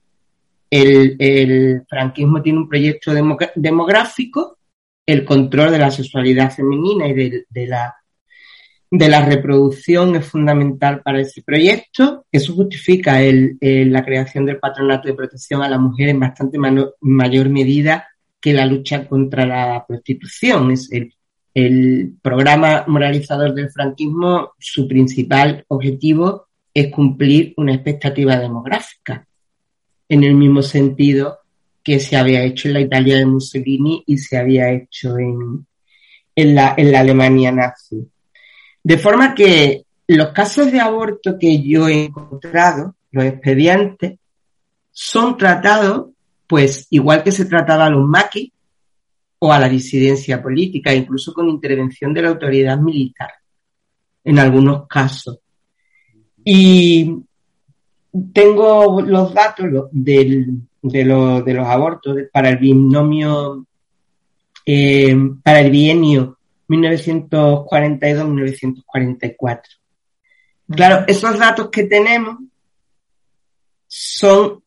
el, franquismo tiene un proyecto demográfico, el control de la sexualidad femenina y de, la, reproducción es fundamental para ese proyecto. Eso justifica la creación del patronato de protección a la mujer en bastante mayor medida que la lucha contra la prostitución. Es el, el programa moralizador del franquismo, su principal objetivo es cumplir una expectativa demográfica en el mismo sentido que se había hecho en la Italia de Mussolini y se había hecho en, en, la, en la Alemania nazi. De forma que los casos de aborto que yo he encontrado, los expedientes, son tratados, pues, igual que se trataba a los maquis o a la disidencia política, incluso con intervención de la autoridad militar, en algunos casos. Y tengo los datos de, los abortos para el binomio, eh, para el bienio 1942-1944. Claro, esos datos que tenemos son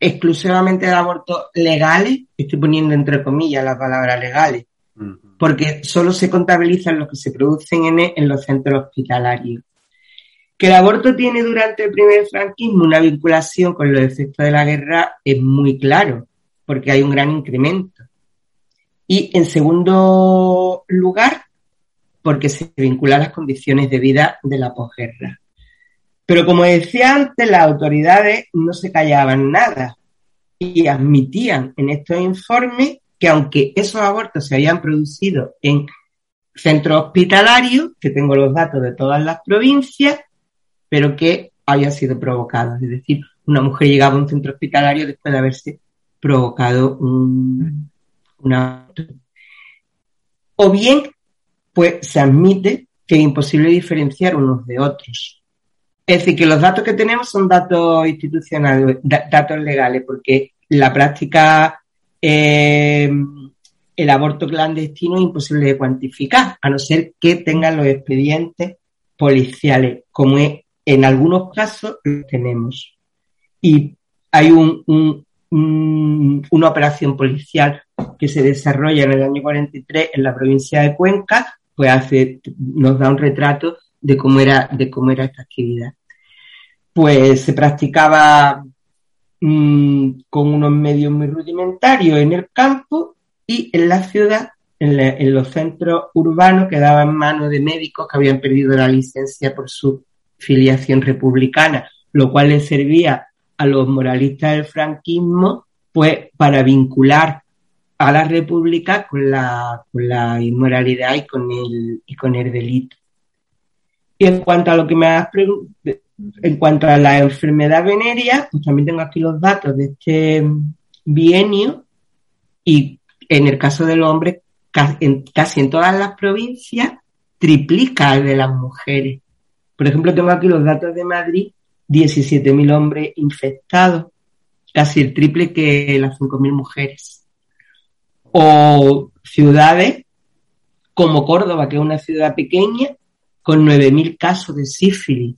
exclusivamente de abortos legales, estoy poniendo entre comillas la palabra legales, porque solo se contabilizan los que se producen en, en los centros hospitalarios. Que el aborto tiene durante el primer franquismo una vinculación con los efectos de la guerra es muy claro, porque hay un gran incremento. Y en segundo lugar, porque se vincula a las condiciones de vida de la posguerra. Pero como decía antes, las autoridades no se callaban nada y admitían en estos informes que aunque esos abortos se habían producido en centros hospitalarios, que tengo los datos de todas las provincias, pero que haya sido provocado. Es decir, una mujer llegaba a un centro hospitalario después de haberse provocado un, una... O bien, pues se admite que es imposible diferenciar unos de otros. Es decir, que los datos que tenemos son datos institucionales, datos legales, porque la práctica, eh, el aborto clandestino es imposible de cuantificar, a no ser que tengan los expedientes policiales, como es en algunos casos lo tenemos. Y hay un, una operación policial que se desarrolla en el año 43 en la provincia de Cuenca, pues nos da un retrato de cómo era, esta actividad. Pues se practicaba mm, con unos medios muy rudimentarios en el campo y en la ciudad, en los centros urbanos, quedaba en manos de médicos que habían perdido la licencia por su filiación republicana, lo cual le servía a los moralistas del franquismo pues para vincular a la república con la, con la inmoralidad y con el y con el delito. Y en cuanto a lo que me has preguntado, en cuanto a la enfermedad venérea, pues también tengo aquí los datos de este bienio y en el caso del hombre, casi en todas las provincias, triplica el de las mujeres. Por ejemplo, tengo aquí los datos de Madrid, 17.000 hombres infectados, casi el triple que las 5.000 mujeres. O ciudades como Córdoba, que es una ciudad pequeña, con 9.000 casos de sífilis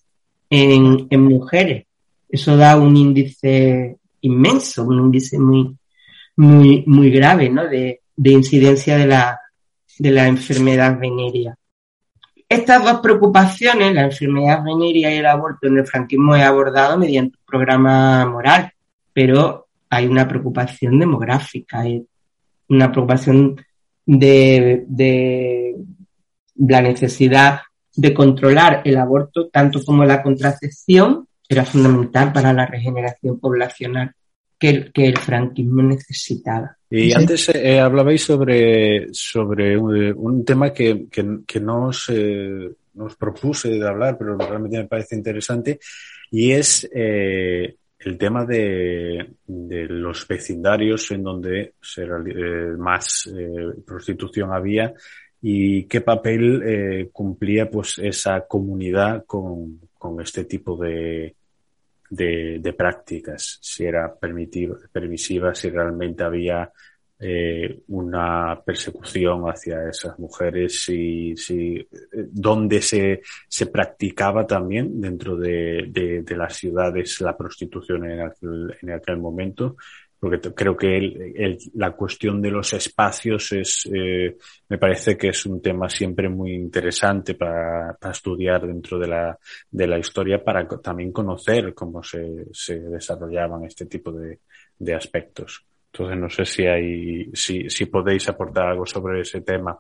en, mujeres. Eso da un índice inmenso, un índice muy, muy, muy grave, ¿no? De, incidencia de la, de la enfermedad venérea. Estas dos preocupaciones, la enfermedad venérea y el aborto en el franquismo es abordado mediante un programa moral, pero hay una preocupación demográfica, hay una preocupación de, de la necesidad de controlar el aborto, tanto como la contracepción, era fundamental para la regeneración poblacional que el, que el franquismo necesitaba. Y antes eh, hablabais sobre, sobre un, tema que, que, que nos, eh, nos propuse de hablar, pero realmente me parece interesante, y es eh, el tema de, de, los vecindarios en donde eh, más eh, prostitución había y qué papel eh, cumplía pues esa comunidad con, con este tipo de, de, de, prácticas, si era permisiva, si realmente había eh, una persecución hacia esas mujeres, si, si eh, dónde se, se practicaba también dentro de, de, de las ciudades la prostitución en aquel, en aquel momento porque creo que la cuestión de los espacios es, eh, me parece que es un tema siempre muy interesante para, estudiar dentro de la, historia, para también conocer cómo se, desarrollaban este tipo de, aspectos. Entonces no sé si hay, si, podéis aportar algo sobre ese tema.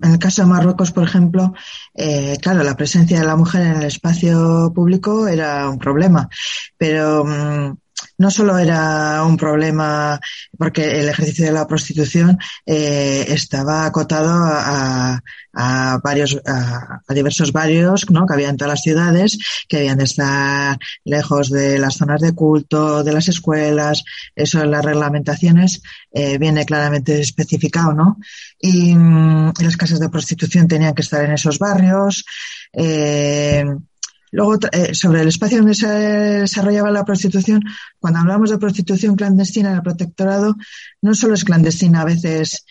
En el caso de Marruecos, por ejemplo, eh, claro, la presencia de la mujer en el espacio público era un problema, pero mmm, no solo era un problema porque el ejercicio de la prostitución eh, estaba acotado a, varios, a, diversos barrios, ¿no? Que había en todas las ciudades, que habían de estar lejos de las zonas de culto, de las escuelas, eso en las reglamentaciones eh, viene claramente especificado, ¿no? Y, mm, y, las casas de prostitución tenían que estar en esos barrios, eh, Luego, eh, sobre el espacio donde se desarrollaba la prostitución, cuando hablamos de prostitución clandestina en el protectorado, no solo es clandestina, a veces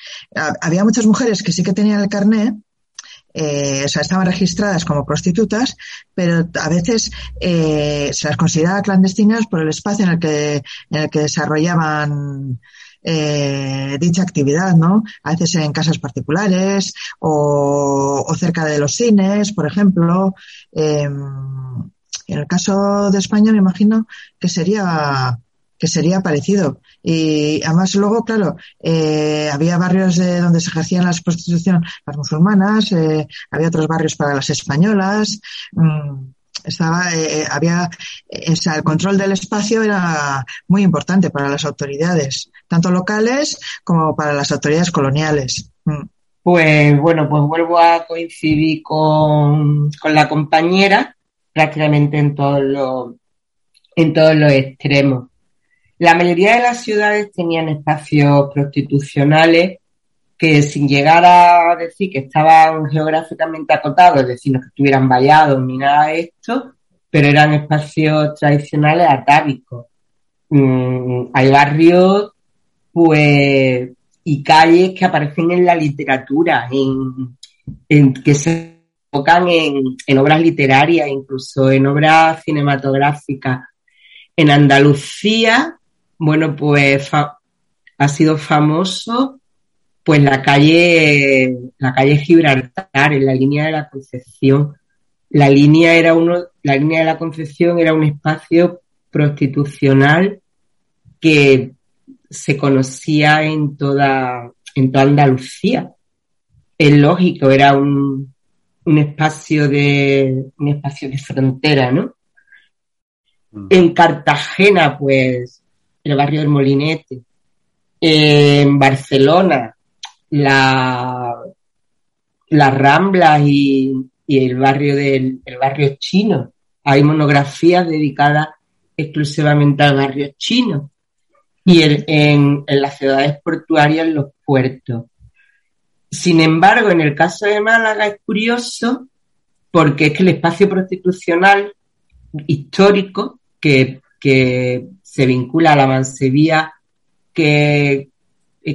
había muchas mujeres que sí que tenían el carné, eh, o sea, estaban registradas como prostitutas, pero a veces eh, se las consideraba clandestinas por el espacio en el que, en el que desarrollaban eh, dicha actividad, ¿no? A veces en casas particulares o, o cerca de los cines, por ejemplo. Eh, en el caso de España me imagino que sería que sería parecido. Y además luego, claro, eh, había barrios de donde se ejercían la prostitución las musulmanas, eh, había otros barrios para las españolas. Mmm, estaba eh, había o sea, el control del espacio era muy importante para las autoridades tanto locales como para las autoridades coloniales mm. pues bueno pues vuelvo a coincidir con, con la compañera prácticamente en todos los en todos los extremos la mayoría de las ciudades tenían espacios prostitucionales que sin llegar a decir que estaban geográficamente acotados, es decir, no que estuvieran vallados ni nada de esto, pero eran espacios tradicionales atávicos. Mm, hay barrios, pues, y calles que aparecen en la literatura, en, que se enfocan en, en obras literarias, incluso en obras cinematográficas. En Andalucía, bueno, pues ha sido famoso pues la calle, la calle Gibraltar, en la línea de la Concepción. La línea era uno, la línea de la Concepción era un espacio prostitucional que se conocía en toda, en toda Andalucía. Es lógico, era un, un espacio de, un espacio de frontera, ¿no? Mm. En Cartagena, pues, el barrio del Molinete. En Barcelona, la, las Ramblas y, y, el barrio del el barrio chino. Hay monografías dedicadas exclusivamente al barrio chino y en, en las ciudades portuarias, en los puertos. Sin embargo, en el caso de Málaga es curioso porque es que el espacio prostitucional histórico que, que se vincula a la mansevía que,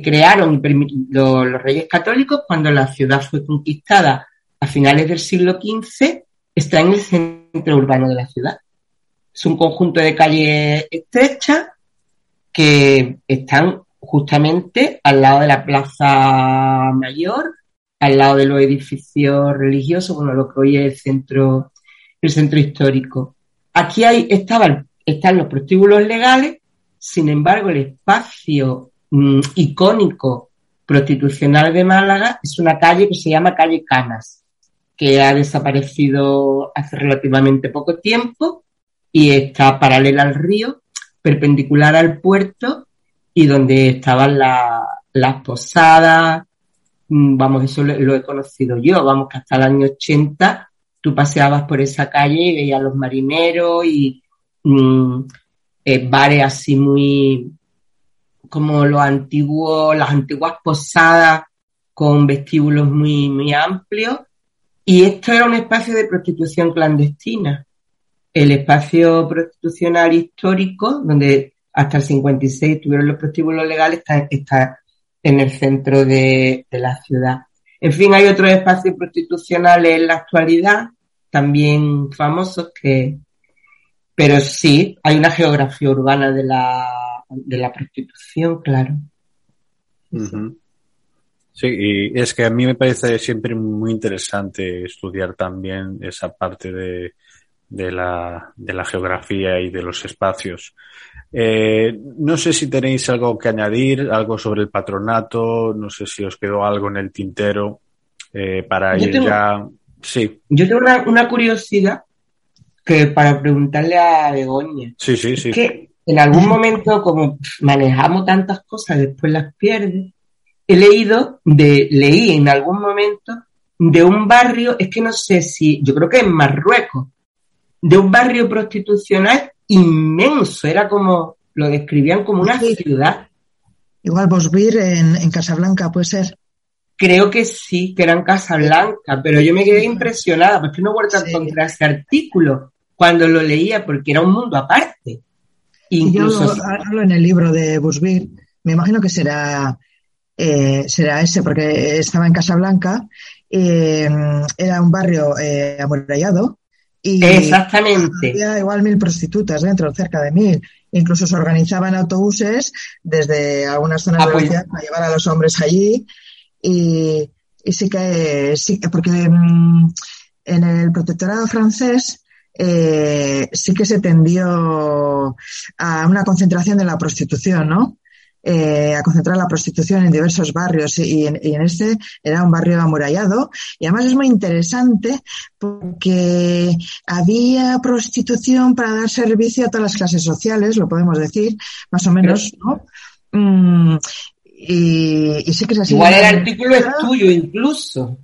crearon los, los reyes católicos cuando la ciudad fue conquistada a finales del siglo XV, está en el centro urbano de la ciudad. Es un conjunto de calles estrechas que están justamente al lado de la Plaza Mayor al lado de los edificios religiosos, bueno, lo que hoy es el centro, el centro histórico. Aquí hay, están los prostíbulos legales, sin embargo, el espacio mm, icónico prostitucional de Málaga es una calle que se llama calle Canas, que ha desaparecido hace relativamente poco tiempo y está paralela al río, perpendicular al puerto y donde estaban las posadas, mm, vamos, eso lo, he conocido yo, vamos, que hasta el año 80 tú paseabas por esa calle y veías a los marineros y mm, eh, bares así muy, como los antiguos, las antiguas posadas con vestíbulos muy, muy amplios. Y esto era un espacio de prostitución clandestina. El espacio prostitucional histórico, donde hasta el 56 tuvieron los prostíbulos legales, está, en el centro de, la ciudad. En fin, hay otros espacios prostitucionales en la actualidad, también famosos, que, pero sí, hay una geografía urbana de la de la prostitución, claro. Sí, y es que a mí me parece siempre muy interesante estudiar también esa parte de, de, la, de la geografía y de los espacios. Eh, no sé si tenéis algo que añadir, algo sobre el patronato, no sé si os quedó algo en el tintero eh, para ir ya. Sí. Yo tengo una, curiosidad que para preguntarle a Begoña. Sí, sí, sí en algún momento, como manejamos tantas cosas, después las pierdes, he leído de, leí en algún momento de un barrio, es que no sé si, yo creo que en Marruecos, de un barrio prostitucional inmenso, era como, lo describían como una ciudad. Igual Bosbir en, en Casablanca, puede ser. Creo que sí, que era en Casablanca, pero yo me quedé impresionada, porque no he vuelto a encontrar ese artículo cuando lo leía, porque era un mundo aparte. Incluso... Yo hablo en el libro de Busbir, me imagino que será, eh, será ese, porque estaba en Casablanca, eh, era un barrio eh, amurallado. Y Exactamente. Había igual mil prostitutas dentro, cerca de mil. Incluso se organizaban autobuses desde algunas zonas de la ciudad para llevar a los hombres allí. Y, y sí que, sí, porque mm, en el protectorado francés eh, sí que se tendió a una concentración de la prostitución, ¿no? Eh, a concentrar la prostitución en diversos barrios y en, este era un barrio amurallado y además es muy interesante porque había prostitución para dar servicio a todas las clases sociales, lo podemos decir, más o menos, ¿no? Mm, y, y, sí que es así. Igual el artículo es tuyo incluso.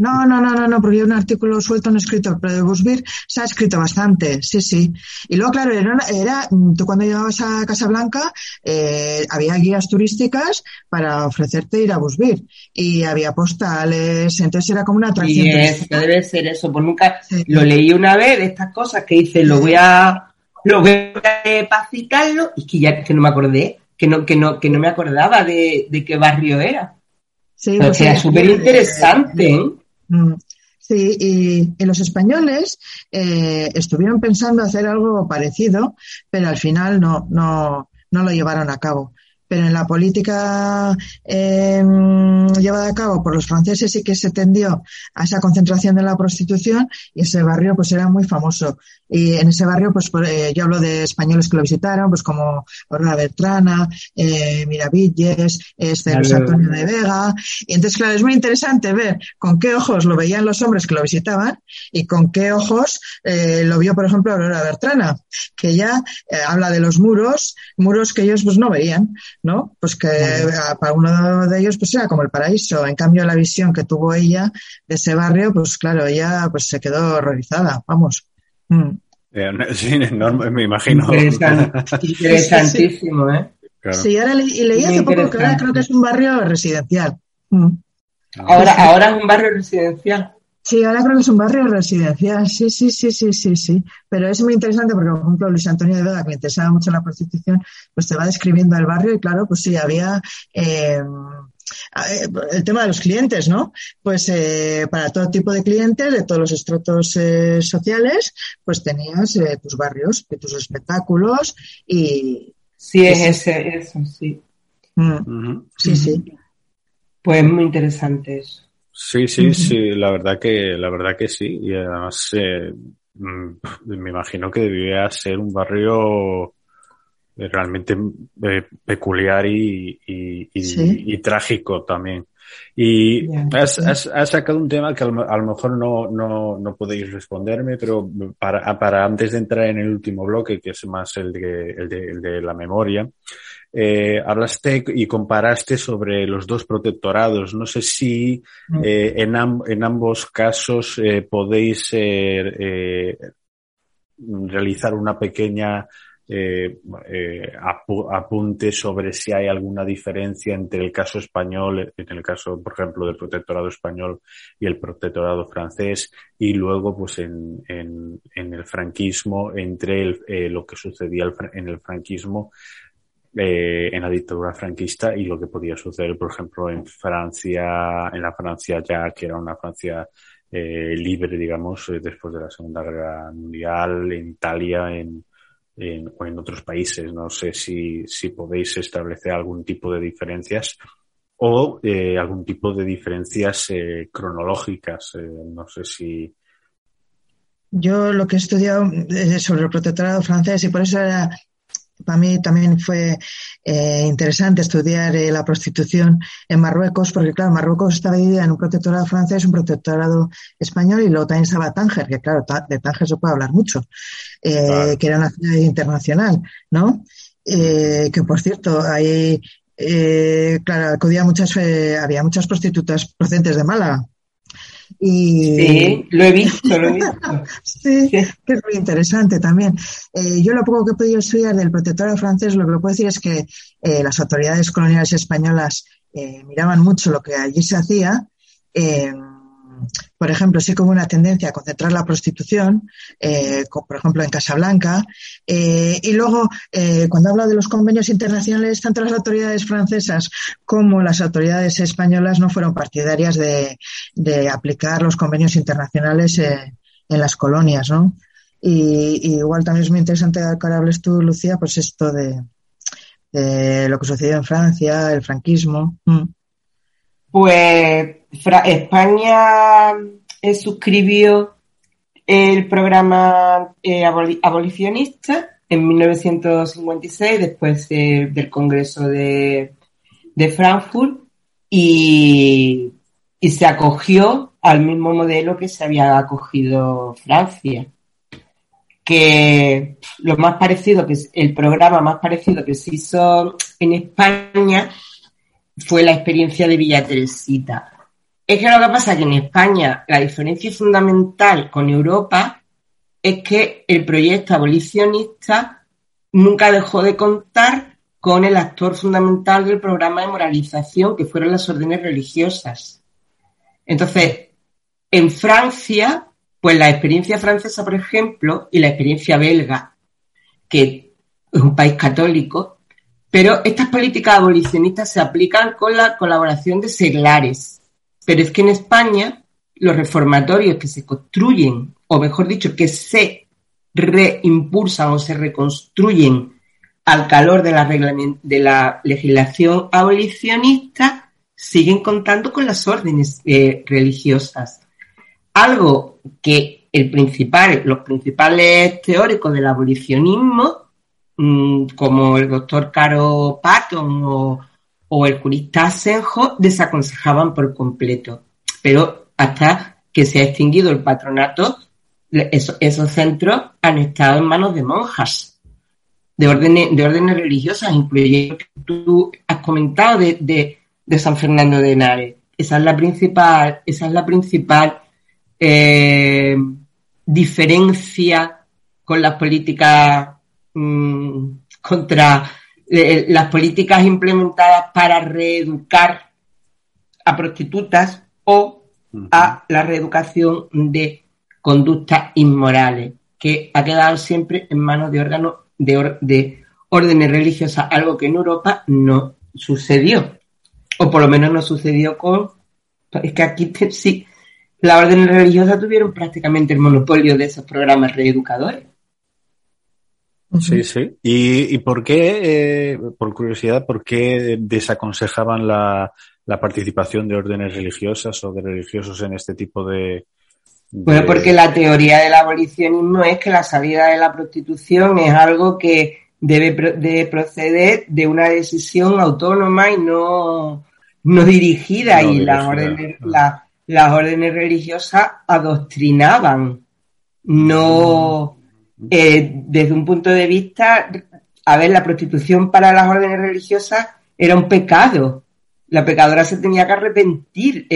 No, no, no, no, no, porque hay un artículo suelto no escrito, pero de Busbir se ha escrito bastante, sí, sí. Y luego, claro, era, tú cuando llegabas a Casablanca, eh, había guías turísticas para ofrecerte ir a Busbir. Y había postales, entonces era como una atracción. Y es, que debe ser eso, pues nunca lo leí una vez, de estas cosas que dice, lo voy a, lo voy a pacitarlo, y que ya que no me acordé, que no, que no, que no me acordaba de, de qué barrio era. Sí, pues era súper interesante, ¿eh? Mm, sí, y, los españoles eh, estuvieron pensando hacer algo parecido, pero al final no, no, no lo llevaron a cabo pero en la política eh, llevada a cabo por los franceses sí que se tendió a esa concentración de la prostitución y ese barrio pues era muy famoso. Y en ese barrio, pues, eh, yo hablo de españoles que lo visitaron, pues como Aurora Bertrana, eh, Miravilles, este, Luis Antonio de Vega. Y entonces, claro, es muy interesante ver con qué ojos lo veían los hombres que lo visitaban y con qué ojos eh, lo vio, por ejemplo, Aurora Bertrana, que ya eh, habla de los muros, muros que ellos pues no veían, ¿no? Pues que para uno de ellos pues era como el paraíso. En cambio, la visión que tuvo ella de ese barrio, pues claro, ella pues se quedó horrorizada, vamos. Mm. Eh, sí, enorme, me imagino. interesantísimo, ¿eh? Sí, ahora leí hace poco que ahora creo que es un barrio residencial. Mm. Ahora, ahora es un barrio residencial. Sí, ahora creo que es un barrio residencial, sí, sí, sí, sí, sí, sí. Pero es muy interesante porque, por ejemplo, Luis Antonio de Vega, que le interesaba mucho la prostitución, pues te va describiendo el barrio y claro, pues sí, había eh, el tema de los clientes, ¿no? Pues eh, para todo tipo de clientes, de todos los estratos eh, sociales, pues tenías tus barrios, tus espectáculos y... Sí, es ese, eso, sí. Mm. Sí, sí. Pues muy interesante eso. Sí, sí, sí, la verdad que, la verdad que sí. Y además, eh, mm, me imagino que debía ser un barrio realmente eh, peculiar y, y, trágico también. Y has, has, sacado un tema que a lo, mejor no, no, no, podéis responderme, pero para, para antes de entrar en el último bloque, que es más el de, el de, el de la memoria, eh, hablaste y comparaste sobre los dos protectorados. No sé si mm. eh, en, en, ambos casos eh, podéis eh, realizar una pequeña apunte sobre si hay alguna diferencia entre el caso español, en el caso, por ejemplo, del protectorado español y el protectorado francés, y luego, pues, en, en, el franquismo, entre el, lo que sucedía en el franquismo eh, en la dictadura franquista y lo que podía suceder, por ejemplo, en Francia, en la Francia ya que era una Francia eh, libre, digamos, eh, después de la Segunda Guerra Mundial, en Italia, en, en, o en otros países. No sé si, si podéis establecer algún tipo de diferencias o eh, algún tipo de diferencias eh, cronológicas. Eh, no sé si. Yo lo que he estudiado sobre el protectorado francés y por eso era para mí también fue eh, interesante estudiar eh, la prostitución en Marruecos, porque claro, Marruecos estaba dividida en un protectorado francés, un protectorado español y luego también estaba Tánger, que claro, de Tánger se puede hablar mucho, eh, que era una ciudad internacional, ¿no? que por cierto, ahí, claro, acudía muchas, había muchas prostitutas procedentes de Málaga. Y... Sí, lo he visto, lo he visto. sí, que es muy interesante también. Eh, yo lo poco que he podido estudiar del protectorado francés, lo que puedo decir es que eh, las autoridades coloniales españolas eh, miraban mucho lo que allí se hacía. Por ejemplo, sí como una tendencia a concentrar la prostitución, eh, por ejemplo, en Casablanca. Eh, y luego, eh, cuando hablo de los convenios internacionales, tanto las autoridades francesas como las autoridades españolas no fueron partidarias de, aplicar los convenios internacionales en las colonias, ¿no? Y, igual también es muy interesante que hables tú, Lucía, pues esto de, lo que sucedió en Francia, el franquismo. Pues España eh, suscribió el programa eh, abolicionista en 1956, después del Congreso de, Frankfurt, y, y, se acogió al mismo modelo que se había acogido Francia. Que lo más parecido, que el programa más parecido que se hizo en España fue la experiencia de Villa Teresita. Es que lo que pasa es que en España la diferencia fundamental con Europa es que el proyecto abolicionista nunca dejó de contar con el actor fundamental del programa de moralización, que fueron las órdenes religiosas. Entonces, en Francia, pues la experiencia francesa, por ejemplo, y la experiencia belga, que es un país católico, pero estas políticas abolicionistas se aplican con la colaboración de seglares. Pero es que en España los reformatorios que se construyen, o mejor dicho, que se reimpulsan o se reconstruyen al calor de la, legislación abolicionista, siguen contando con las órdenes eh, religiosas. Algo que el principal, los principales teóricos del abolicionismo Mm, como el doctor Caro Patton o, el jurista Asenjo, desaconsejaban por completo. Pero hasta que se ha extinguido el patronato, esos centros han estado en manos de monjas de órdenes, de órdenes religiosas, incluyendo que tú has comentado de, San Fernando de Henares. Esa es la principal, esa es la principal eh, diferencia con las políticas Mm, contra eh, las políticas implementadas para reeducar a prostitutas o a la reeducación de conductas inmorales, que ha quedado siempre en manos de órganos de, de órdenes religiosas, algo que en Europa no sucedió, o por lo menos no sucedió con... Es que aquí sí, las órdenes religiosas tuvieron prácticamente el monopolio de esos programas reeducadores. Sí, sí. ¿Y, y por qué, eh, por curiosidad, por qué desaconsejaban la, la participación de órdenes religiosas o de religiosos en este tipo de, Bueno, porque la teoría del abolicionismo es que la salida de la prostitución es algo que debe de proceder de una decisión autónoma y no, no dirigida y las órdenes, las órdenes religiosas adoctrinaban, no eh, desde un punto de vista, a ver, la prostitución para las órdenes religiosas era un pecado. La pecadora se tenía que arrepentir.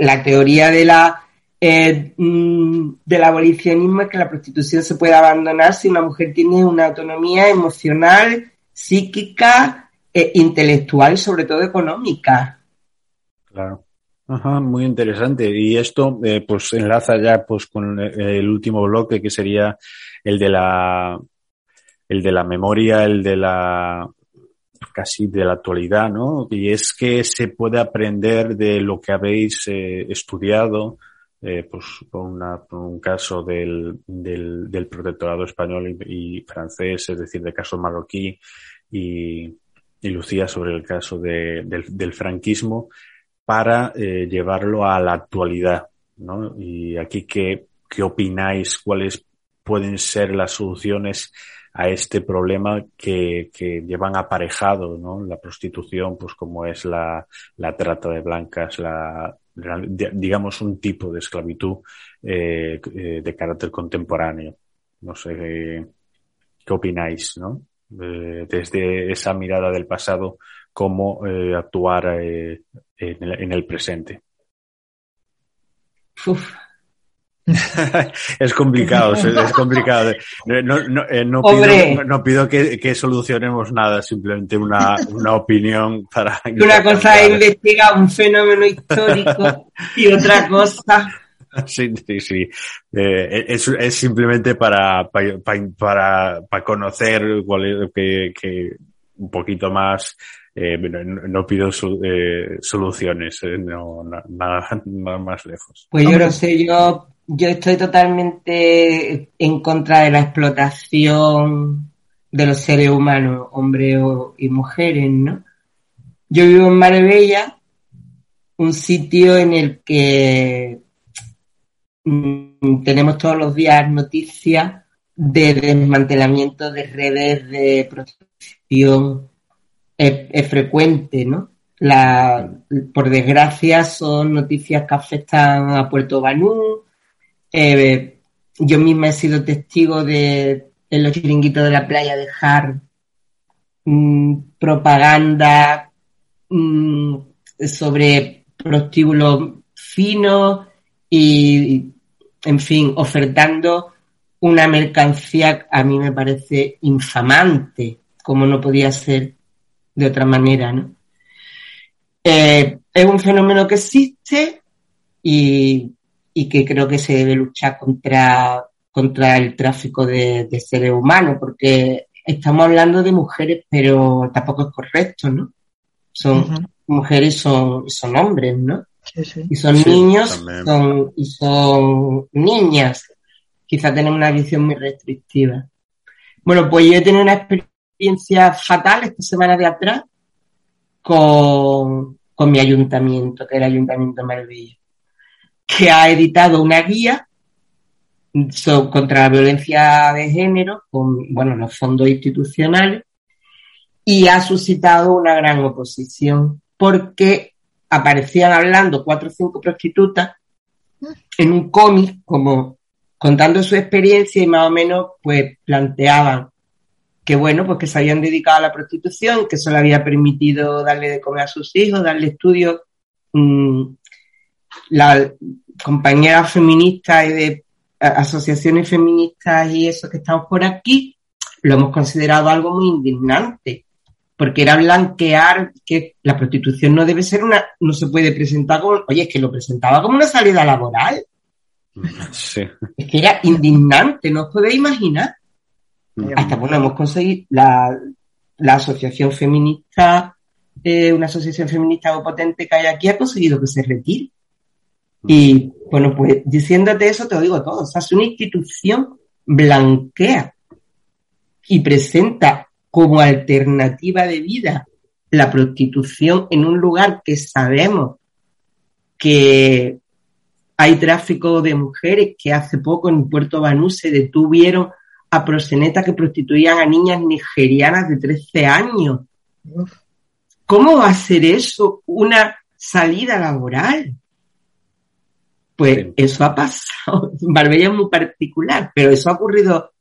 la teoría de la eh, mm, del abolicionismo es que la prostitución se puede abandonar si una mujer tiene una autonomía emocional, psíquica, e intelectual y sobre todo económica. Claro. Ajá, muy interesante. Y esto eh, pues enlaza ya pues con el último bloque que sería el de la el de la memoria, el de la casi de la actualidad, ¿no? Y es que se puede aprender de lo que habéis eh, estudiado, eh, pues por, una, un caso del, del, del protectorado español y, francés, es decir, del caso marroquí y, y Lucía sobre el caso de, del, del, franquismo, para eh, llevarlo a la actualidad, ¿no? Y aquí, ¿qué, qué opináis? ¿Cuáles pueden ser las soluciones a este problema que, que llevan aparejado, ¿no? La prostitución, pues como es la, la trata de blancas, la, digamos un tipo de esclavitud eh, eh, de carácter contemporáneo. No sé qué opináis, ¿no? Eh, desde esa mirada del pasado, cómo eh, actuar eh, en el, en, el, presente. Uf, es complicado, es complicado. No, no, eh, no pido, no pido que, que, solucionemos nada, simplemente una, una opinión para... Una cosa es investigar un fenómeno histórico y otra cosa... Sí, sí, sí. Eh, es, es, simplemente para, para, para, para conocer cuál es, que, que un poquito más eh, no, no, pido su, eh, soluciones, eh, no, nada, nada, más lejos. Pues yo no sé, yo yo estoy totalmente en contra de la explotación de los seres humanos, hombres y mujeres, ¿no? Yo vivo en Marbella, un sitio en el que mm, tenemos todos los días noticias de desmantelamiento de redes de prostitución. Es, es frecuente, ¿no? La, por desgracia son noticias que afectan a Puerto Banú, eh, yo misma he sido testigo de en los chiringuitos de la playa dejar mmm, propaganda mmm, sobre prostíbulos finos y, en fin, ofertando una mercancía a mí me parece infamante, como no podía ser de otra manera. Eh, es un fenómeno que existe y y que creo que se debe luchar contra, contra el tráfico de, de seres humanos, porque estamos hablando de mujeres, pero tampoco es correcto, ¿no? Son uh -huh. mujeres son, son hombres, ¿no? Sí, sí. Y son Sí, niños son, y son niñas. Quizá tenemos una visión muy restrictiva. Bueno, pues yo he tenido una experiencia fatal esta semana de atrás con, con mi ayuntamiento, que era el Ayuntamiento de Marbella que ha editado una guía so, contra la violencia de género con bueno, los fondos institucionales y ha suscitado una gran oposición porque aparecían hablando cuatro o cinco prostitutas en un cómic como contando su experiencia y más o menos pues planteaban que bueno, pues que se habían dedicado a la prostitución, que eso le había permitido darle de comer a sus hijos, darle estudios mmm, la compañera feminista y de asociaciones feministas y eso que estamos por aquí, lo hemos considerado algo muy indignante, porque era blanquear que la prostitución no debe ser una, no se puede presentar como, oye, es que lo presentaba como una salida laboral. Sí. Es que era indignante, no os podéis imaginar. Hasta bueno, hemos conseguido la, la asociación feminista, eh, una asociación feminista potente que hay aquí ha conseguido que se retire. Y bueno, pues diciéndote eso te lo digo todo. O sea, es una institución blanquea y presenta como alternativa de vida la prostitución en un lugar que sabemos que hay tráfico de mujeres, que hace poco en Puerto Banú se detuvieron a prosenetas que prostituían a niñas nigerianas de 13 años. ¿Cómo va a ser eso una salida laboral? Pues eso ha pasado. Marbella es muy particular, pero eso ha ocurrido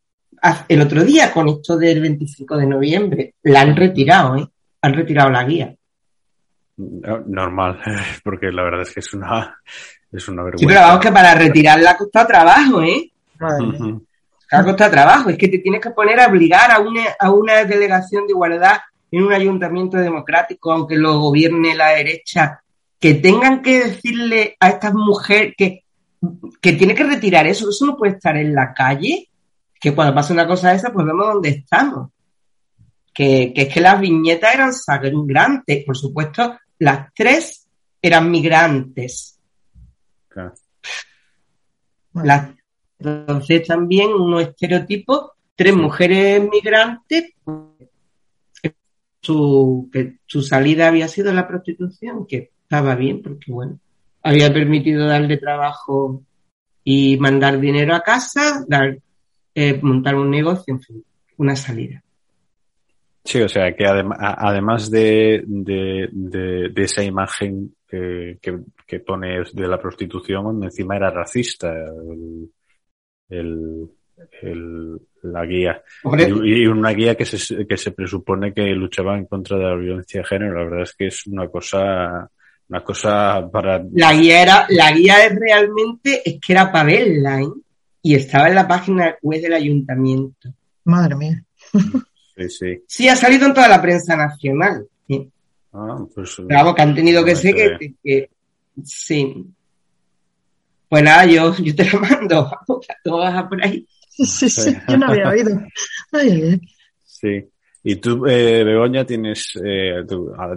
el otro día con esto del 25 de noviembre. La han retirado, ¿eh? Han retirado la guía. Normal, porque la verdad es que es una, es una vergüenza. Sí, pero vamos que para retirarla ha costado trabajo, ¿eh? Ha costado trabajo. Es que te tienes que poner a obligar a una, a una delegación de igualdad en un ayuntamiento democrático, aunque lo gobierne la derecha, que tengan que decirle a estas mujeres que, que tiene que retirar eso, eso no puede estar en la calle, que cuando pasa una cosa de esa, pues vemos dónde estamos. Que, que es que las viñetas eran sangrantes, por supuesto, las tres eran migrantes. entonces también unos estereotipos, tres mujeres migrantes, su, que su salida había sido la prostitución, que estaba bien, porque bueno, había permitido darle trabajo y mandar dinero a casa, dar, eh, montar un negocio, en fin, una salida. Sí, o sea que además de, de, esa imagen que, que, pone de la prostitución, encima era racista el, la guía. Y, una guía que se, que se presupone que luchaba en contra de la violencia de género. La verdad es que es una cosa, una cosa para... La guía era, la guía es realmente, es que era para verla, ¿eh? Y estaba en la página web del ayuntamiento. Madre mía. Sí, sí. Sí, ha salido en toda la prensa nacional. Sí. Ah, pues, que han tenido que ser que, sí. Pues nada, yo, yo te lo mando. Tú vas por ahí. Sí, sí, yo no había oído. Sí. Y tú, eh, Begoña, tienes, eh,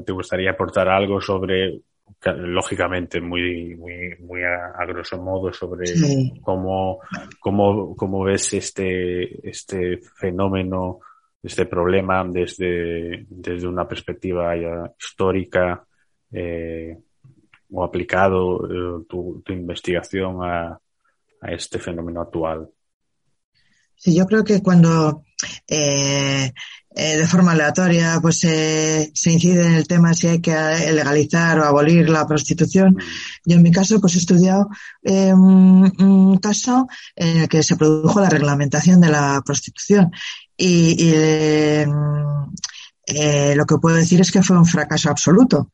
te gustaría aportar algo sobre, lógicamente, muy, muy, muy a, grosso modo, sobre cómo, cómo, cómo ves este, este fenómeno este problema desde, desde una perspectiva histórica eh, o aplicado eh, tu, investigación a, a, este fenómeno actual? Sí, yo creo que cuando eh, de forma aleatoria pues se incide en el tema si hay que legalizar o abolir la prostitución. Yo en mi caso pues he estudiado un, un, caso en el que se produjo la reglamentación de la prostitución y, eh, eh, lo que puedo decir es que fue un fracaso absoluto,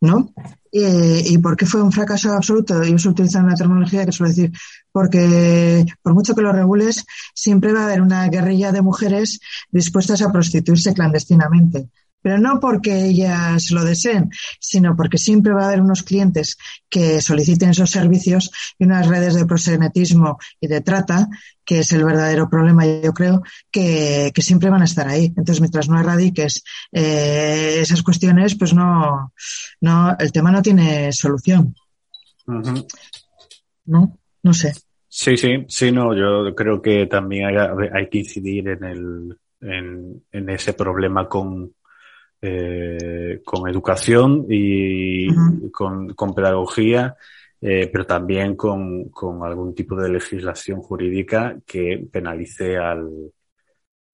¿no? ¿Y por qué fue un fracaso absoluto? Yo uso utilizar una terminología que suelo decir, porque por mucho que lo regules, siempre va a haber una guerrilla de mujeres dispuestas a prostituirse clandestinamente pero no porque ellas lo deseen, sino porque siempre va a haber unos clientes que soliciten esos servicios y unas redes de prosenetismo y de trata, que es el verdadero problema, yo creo, que, siempre van a estar ahí. Entonces, mientras no erradiques eh, esas cuestiones, pues no, no, el tema no tiene solución. ¿No? No sé. Sí, sí, sí, no, yo creo que también hay, que incidir en el, en, en ese problema con, eh, con educación y con, pedagogía, eh, pero también con, algún tipo de legislación jurídica que penalice al,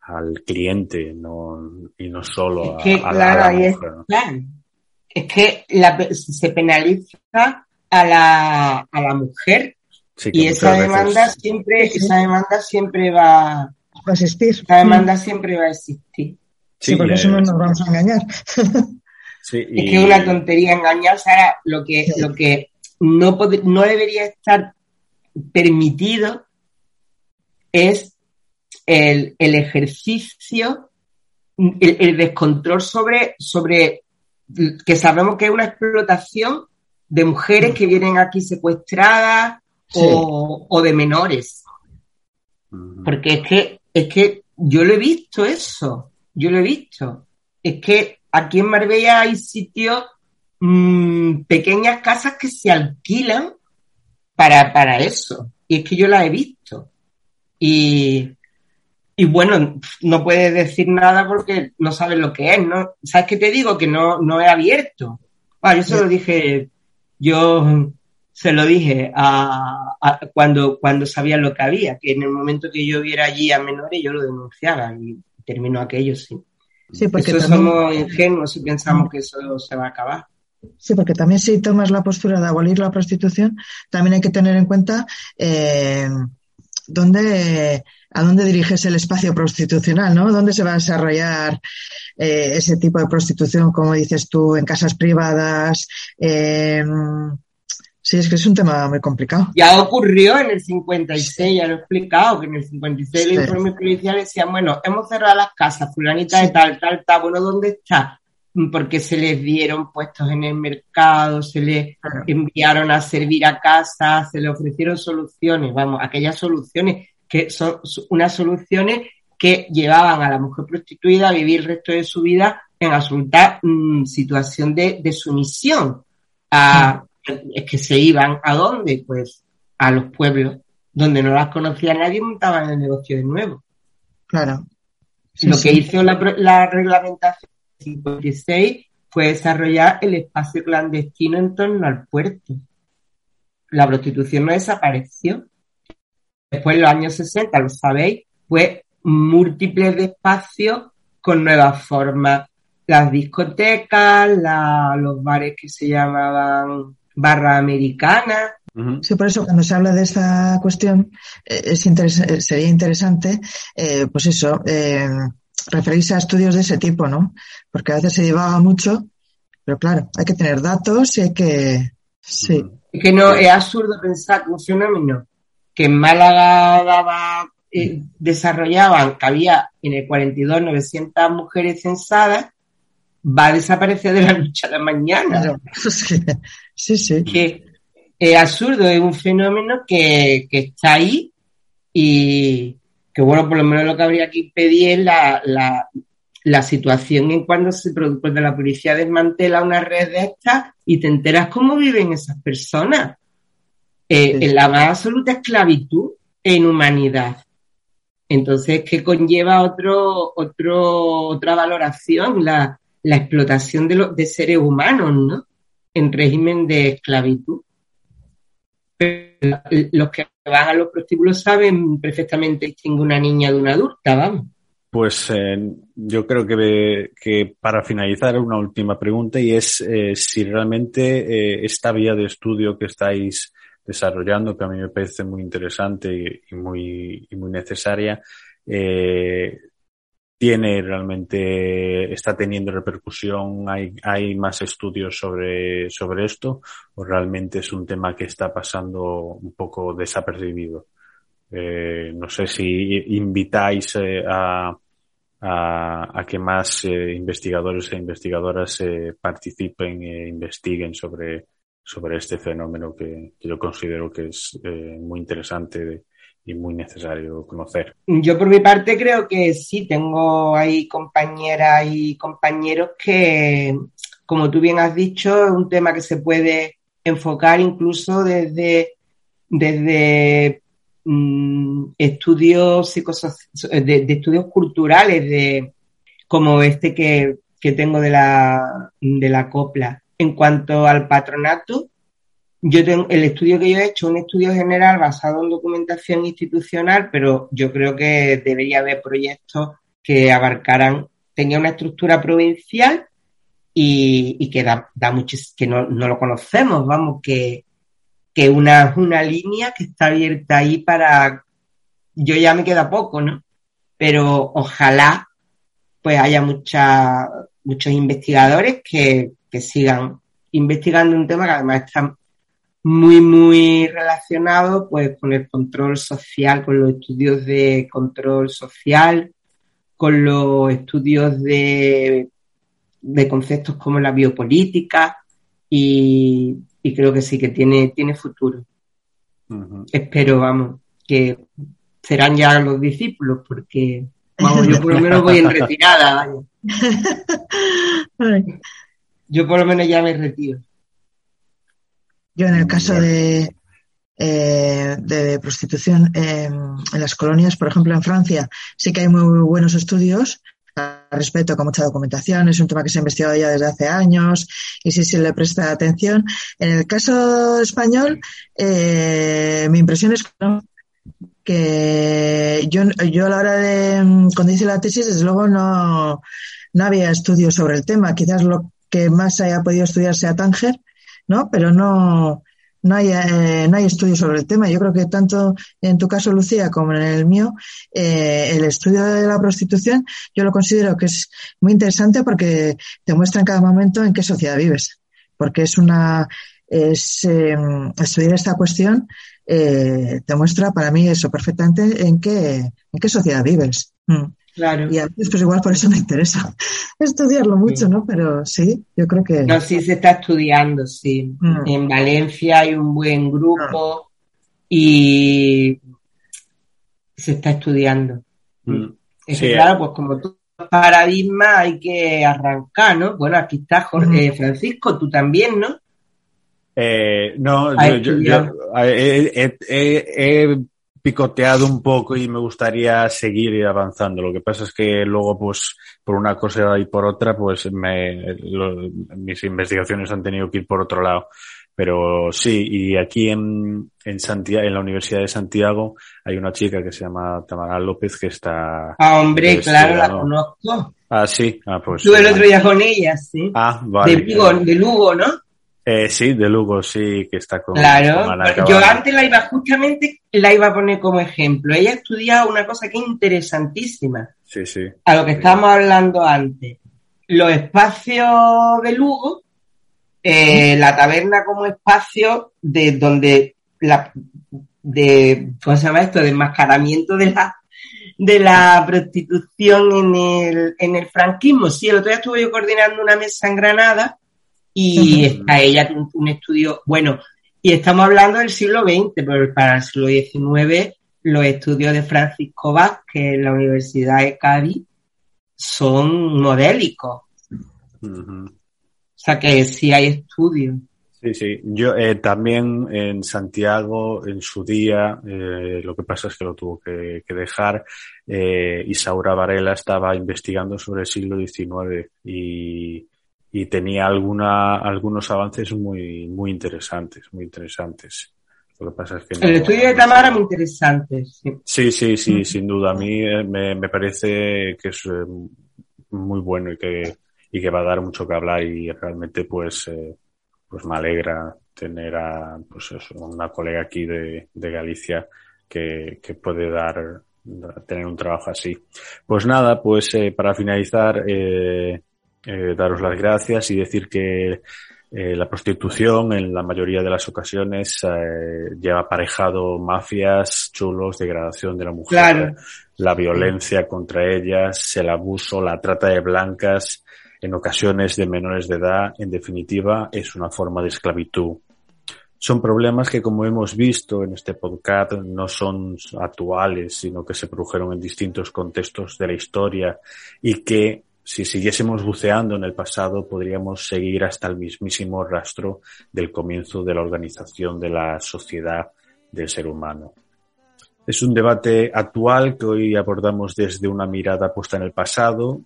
al cliente no, y no solo es que, a, la, mujer. Es, que se penaliza a la, a la mujer y esa demanda siempre, esa demanda siempre va a existir. Esa demanda siempre va a existir. Sí, porque eso no nos vamos a engañar. Es que es una tontería engañarse. Ahora, lo que, lo que no, no debería estar permitido es el, ejercicio, el, descontrol sobre, sobre que sabemos que es una explotación de mujeres que vienen aquí secuestradas o, o, de menores. Porque es que, es que yo lo he visto eso yo lo he visto. Es que aquí en Marbella hay sitios, mmm, pequeñas casas que se alquilan para, para eso. Y es que yo las he visto. Y, y bueno, no puedes decir nada porque no sabes lo que es, ¿no? ¿Sabes qué te digo? Que no, no he abierto. Yo se lo dije, yo se lo dije a, cuando, cuando sabía lo que había, que en el momento que yo viera allí a menores yo lo denunciaba y terminó aquello, sí. Sí, porque eso somos ingenuos y pensamos que eso se va a acabar. Sí, porque también si tomas la postura de abolir la prostitución, también hay que tener en cuenta eh, dónde, a dónde diriges el espacio prostitucional, ¿no? ¿Dónde se va a desarrollar eh, ese tipo de prostitución, como dices tú, en casas privadas? Eh, sí, es que es un tema muy complicado. Ya ocurrió en el 56, ya lo he explicado, que en el 56 los informes policiales decían, bueno, hemos cerrado las casas, fulanita de tal, tal, tal, bueno, ¿dónde está? porque se les dieron puestos en el mercado, se les enviaron a servir a casa, se les ofrecieron soluciones, vamos, aquellas soluciones que son unas soluciones que llevaban a la mujer prostituida a vivir el resto de su vida en absoluta mm, situación de, sumisión. A, es que se iban a dónde? Pues a los pueblos donde no las conocía nadie montaban el negocio de nuevo. Claro. Lo que hizo la, la reglamentación 56 fue desarrollar el espacio clandestino en torno al puerto. La prostitución no desapareció. Después, en los años 60, lo sabéis, fue múltiples de espacios con nuevas formas. Las discotecas, los bares que se llamaban barra americana. Sí, por eso cuando se habla de esta cuestión eh, es eh, sería interesante, eh, pues eso, referirse a estudios de ese tipo, ¿no? Porque a veces se divaga mucho, pero claro, hay que tener datos y hay que... Sí. Es que no, es absurdo pensar que un fenómeno que en Málaga daba, eh, desarrollaban, que había en el 42 900 mujeres censadas, va a desaparecer de la noche a la mañana. Sí, sí. Que es absurdo, es un fenómeno que, que está ahí y, que bueno, por lo menos lo que habría que impedir es la, la, la situación en cuando se produce, la policía desmantela una red de estas y te enteras cómo viven esas personas. Eh, en la más absoluta esclavitud e inhumanidad. Entonces, ¿qué conlleva otro, otro, otra valoración? La, la explotación de, los de seres humanos, ¿no? En régimen de esclavitud los que van a los prostíbulos saben perfectamente distinguir una niña de una adulta, vamos. Pues eh, yo creo que, que, para finalizar una última pregunta y es eh, si realmente eh, esta vía de estudio que estáis desarrollando, que a mí me parece muy interesante y, muy, y muy necesaria, tiene realmente, está teniendo repercusión, hay, hay más estudios sobre, sobre esto, o realmente es un tema que está pasando un poco desapercibido. Eh, no sé si invitáis eh, a, a, que más eh, investigadores e investigadoras participen e investiguen sobre, sobre este fenómeno que, yo considero que es muy interesante y muy necesario conocer. Yo por mi parte creo que sí, tengo ahí compañeras y compañeros que, como tú bien has dicho, es un tema que se puede enfocar incluso desde, desde mm, estudios de, estudios culturales, de, como este que, que tengo de la, de la copla. En cuanto al patronato, yo tengo, el estudio que yo he hecho, un estudio general basado en documentación institucional, pero yo creo que debería haber proyectos que abarcaran, tenía una estructura provincial y, que da, da que no, no, lo conocemos, vamos, que, que una, una línea que está abierta ahí para, yo ya me queda poco, ¿no? Pero ojalá pues haya mucha, muchos investigadores que, que sigan investigando un tema que además está muy, muy relacionado pues con el control social, con los estudios de control social, con los estudios de, de conceptos como la biopolítica y, creo que sí que tiene, tiene futuro. Espero, vamos, que serán ya los discípulos porque, vamos, yo por lo menos voy en retirada, Yo por lo menos ya me retiro. Yo en el caso de, eh, de prostitución en las colonias, por ejemplo, en Francia, sí que hay muy buenos estudios al respecto, con mucha documentación. Es un tema que se ha investigado ya desde hace años y sí se le presta atención. En el caso español, eh, mi impresión es que yo, yo a la hora de, cuando hice la tesis, desde luego no, no había estudios sobre el tema. Quizás lo que más haya podido estudiar sea Tánger, ¿no? Pero no, no hay, eh, no hay estudios sobre el tema. Yo creo que tanto en tu caso, Lucía, como en el mío, eh, el estudio de la prostitución, yo lo considero que es muy interesante porque te muestra en cada momento en qué sociedad vives. Porque es una, es, eh, estudiar esta cuestión eh, te muestra para mí eso perfectamente en qué, en qué sociedad vives. Mm. Claro. Y a veces, pues igual por eso me interesa estudiarlo mucho, ¿no? Pero sí, yo creo que. No, sí se está estudiando, sí. Mm. En Valencia hay un buen grupo y se está estudiando. Mm. Es Sí, que, claro, pues como tú paradigma hay que arrancar, ¿no? Bueno, aquí está Jorge, eh, Francisco, tú también, ¿no? Eh, no, yo, yo- eh, he, he- he picoteado un poco y me gustaría seguir avanzando. Lo que pasa es que luego, pues, por una cosa y por otra, pues, me, lo- mis investigaciones han tenido que ir por otro lado. Pero sí, y aquí en, en Santiago, en la Universidad de Santiago, hay una chica que se llama Tamara López que está. Ah, hombre, claro, la conozco. Ah, sí, ah, pues. Estuve el otro día con ella, sí. Ah, vale. de, Lugo, de Lugo, ¿no? Eh, sí, de Lugo, sí, que está con. Claro, con yo antes la iba, justamente la iba a poner como ejemplo. Ella ha estudiado una cosa que es interesantísima, Sí, sí. a lo que estábamos hablando antes. Los espacios de Lugo, eh, la taberna como espacio de donde la, de, ¿cómo se llama esto? De enmascaramiento de la, de la prostitución en el, en el franquismo. Sí, el otro día estuve yo coordinando una mesa en Granada y Ujú. está ella un, un estudio, bueno, y estamos hablando del siglo XX, pero para el siglo XIX los estudios de Francisco Vázquez en la Universidad de Cádiz son modélicos. O sea que sí hay estudios. Sí, sí. Yo eh, también en Santiago, en su día, eh, lo que pasa es que lo tuvo que, que dejar. Eh, Isaura Varela estaba investigando sobre el siglo XIX y, y tenía alguna, algunos avances muy, muy interesantes, muy interesantes. Lo que pasa es que no- El estudio de Tamara muy interesante. sí. Sí, sí, sí, sin duda. A mí eh, me, me parece que es eh, muy bueno y que, y que va a dar mucho que hablar y realmente pues, eh, pues me alegra tener a pues eso, una colega aquí de, de Galicia que, que puede dar tener un trabajo así. Pues nada, pues eh, para finalizar, eh, eh, daros las gracias y decir que eh, la prostitución en la mayoría de las ocasiones eh, lleva aparejado mafias, chulos, degradación de la mujer, Claro. la violencia contra ellas, el abuso, la trata de blancas, en ocasiones de menores de edad, en definitiva, es una forma de esclavitud. Son problemas que, como hemos visto en este podcast, no son actuales, sino que se produjeron en distintos contextos de la historia y que, si siguiésemos buceando en el pasado, podríamos seguir hasta el mismísimo rastro del comienzo de la organización de la sociedad del ser humano. Es un debate actual que hoy abordamos desde una mirada puesta en el pasado,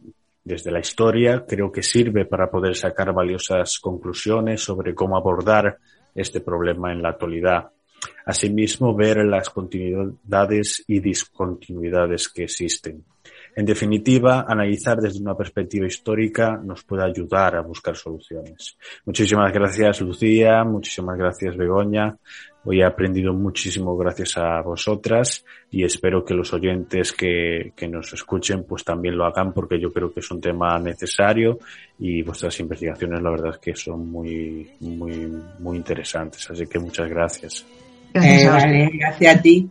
desde la historia. Creo que sirve para poder sacar valiosas conclusiones sobre cómo abordar este problema en la actualidad. Asimismo, ver las continuidades y discontinuidades que existen. En definitiva, analizar desde una perspectiva histórica nos puede ayudar a buscar soluciones. Muchísimas gracias, Lucía. Muchísimas gracias, Begoña. Hoy he aprendido muchísimo gracias a vosotras y espero que los oyentes que, que, nos escuchen pues también lo hagan porque yo creo que es un tema necesario y vuestras investigaciones la verdad es que son muy, muy, muy interesantes. Así que muchas gracias. Gracias, eh, vale, gracias a ti.